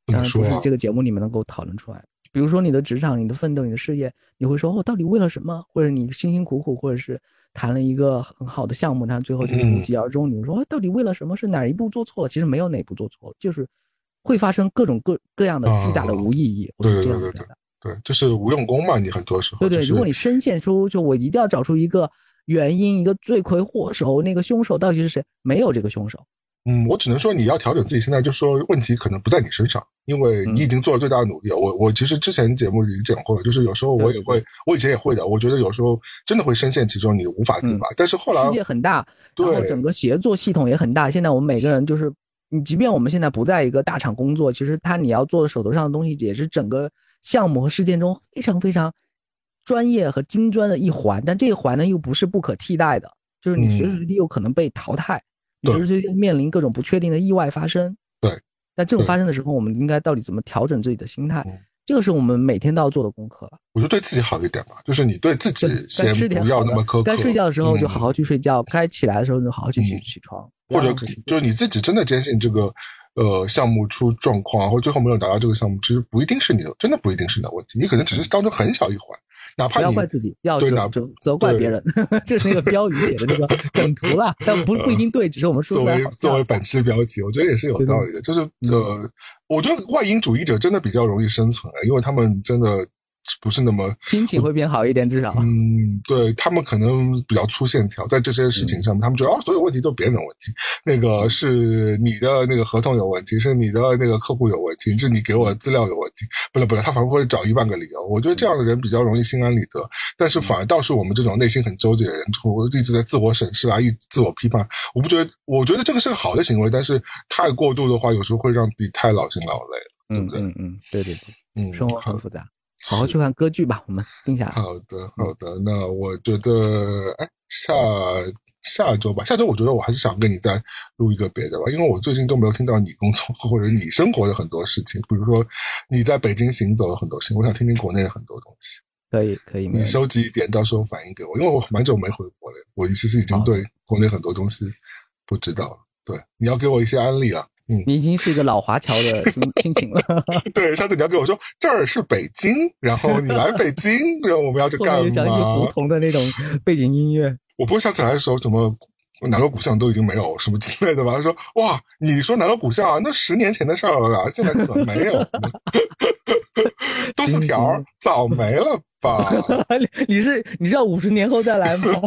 当然不
是这个节目里面能够讨论出来的。比如说你的职场、你的奋斗、你的事业，你会说哦，到底为了什么？或者你辛辛苦苦，或者是谈了一个很好的项目，但最后就无疾而终。你说到底为了什么？是哪一步做错了？其实没有哪一步做错了，就是会发生各种各各样的巨大的无意义。
对对对对对，对，就是无用功嘛。你很多时候
对对，如果你深陷出就我一定要找出一个原因，一个罪魁祸首，那个凶手到底是谁？没有这个凶手。
嗯，我只能说你要调整自己。心态就说问题可能不在你身上，因为你已经做了最大的努力。我我其实之前节目里讲过了，就是有时候我也会，我以前也会的。我觉得有时候真的会深陷其中，你无法自拔。但是后来
世界很大，然后整个协作系统也很大。现在我们每个人就是，你即便我们现在不在一个大厂工作，其实他你要做的手头上的东西，也是整个项目和事件中非常非常专业和精专的一环。但这一环呢，又不是不可替代的，就是你随时随地有可能被淘汰。随时随地面临各种不确定的意外发生。
对，
在这种发生的时候，我们应该到底怎么调整自己的心态？这个是我们每天都要做的功课了。
我就对自己好一点吧，就是你对自己先不要那么苛刻。
该睡觉的时候就好好去睡觉，该起来的时候就好好去起起床。
或者就是你自己真的坚信这个呃项目出状况，或者最后没有达到这个项目，其实不一定是你的，真的不一定是你的问题，你可能只是当中很小一环。哪怕
不要怪自己，要责责怪别人，[LAUGHS] 这是那个标语写的那个梗图了，但不不一定对，只是我们说
作为作为本期标题，我觉得也是有道理的。就是呃，我觉得外因主义者真的比较容易生存，因为他们真的。不是那么
心情会变好一点，至少
嗯，对他们可能比较粗线条，在这些事情上面，他们觉得啊，所有问题都是别人的问题，那个是你的那个合同有问题，是你的那个客户有问题，是你给我的资料有问题，不是不是，他反而会找一万个理由。我觉得这样的人比较容易心安理得，但是反而倒是我们这种内心很纠结的人，我一直在自我审视啊，一自我批判。我不觉得，我觉得这个是个好的行为，但是太过度的话，有时候会让自己太劳心劳累了。
嗯嗯嗯，对对对，嗯，生活很复杂。好好去看歌剧吧，我们定下来。
好的，好的。那我觉得，哎，下下周吧，下周我觉得我还是想跟你再录一个别的吧，因为我最近都没有听到你工作或者你生活的很多事情，比如说你在北京行走的很多事情，我想听听国内的很多东西。
可以，可以。
你收集一点，到时候反映给我，因为我蛮久没回国了，我其实已经对国内很多东西不知道了。对，你要给我一些安利啊。
嗯，你已经是一个老华侨的心心情了。[LAUGHS]
对，上次你要跟我说这儿是北京，然后你来北京，然后我们要去干嘛？[LAUGHS]
想起胡同的那种背景音乐。
我不会下次来的时候什么南锣鼓巷都已经没有什么之类的吧？他说哇，你说南锣鼓巷那十年前的事儿了，现在可能没有。[LAUGHS] 都四条早没了吧？
你是你是要五十年后再来吗？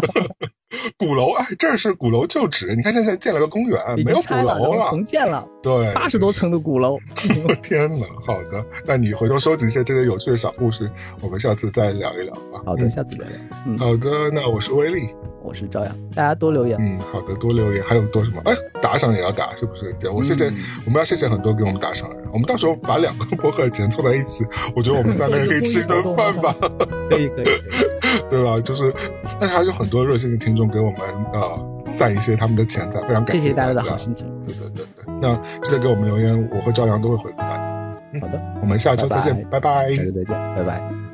鼓楼哎，这是鼓楼旧址。你看现在建了个公园，没有鼓楼
了，重建了。
对，
八十多层的鼓楼。[LAUGHS]
我天哪！好的，那你回头收集一些这些有趣的小故事，我们下次再聊一聊吧。
好的，下次聊聊。
嗯，好的，那我是威力，
我是朝阳，大家多留言。
嗯，好的，多留言，还有多什么？哎，打赏也要打，是不是？对，我谢谢，我们要谢谢很多给我们打赏的人。我们到时候把两个博客钱凑在一起，我觉得我们三个人可以吃一顿饭吧。
可以，可以，[LAUGHS]
对吧？就是，但是还有很多热心的听众给我们呃散一些他们的钱财，非常感
谢大
家
的好心情。
对对对对，那记得给我们留言，我和朝阳都会回复大家。
好的，
我们下周再见，拜拜。
下周再见，拜拜。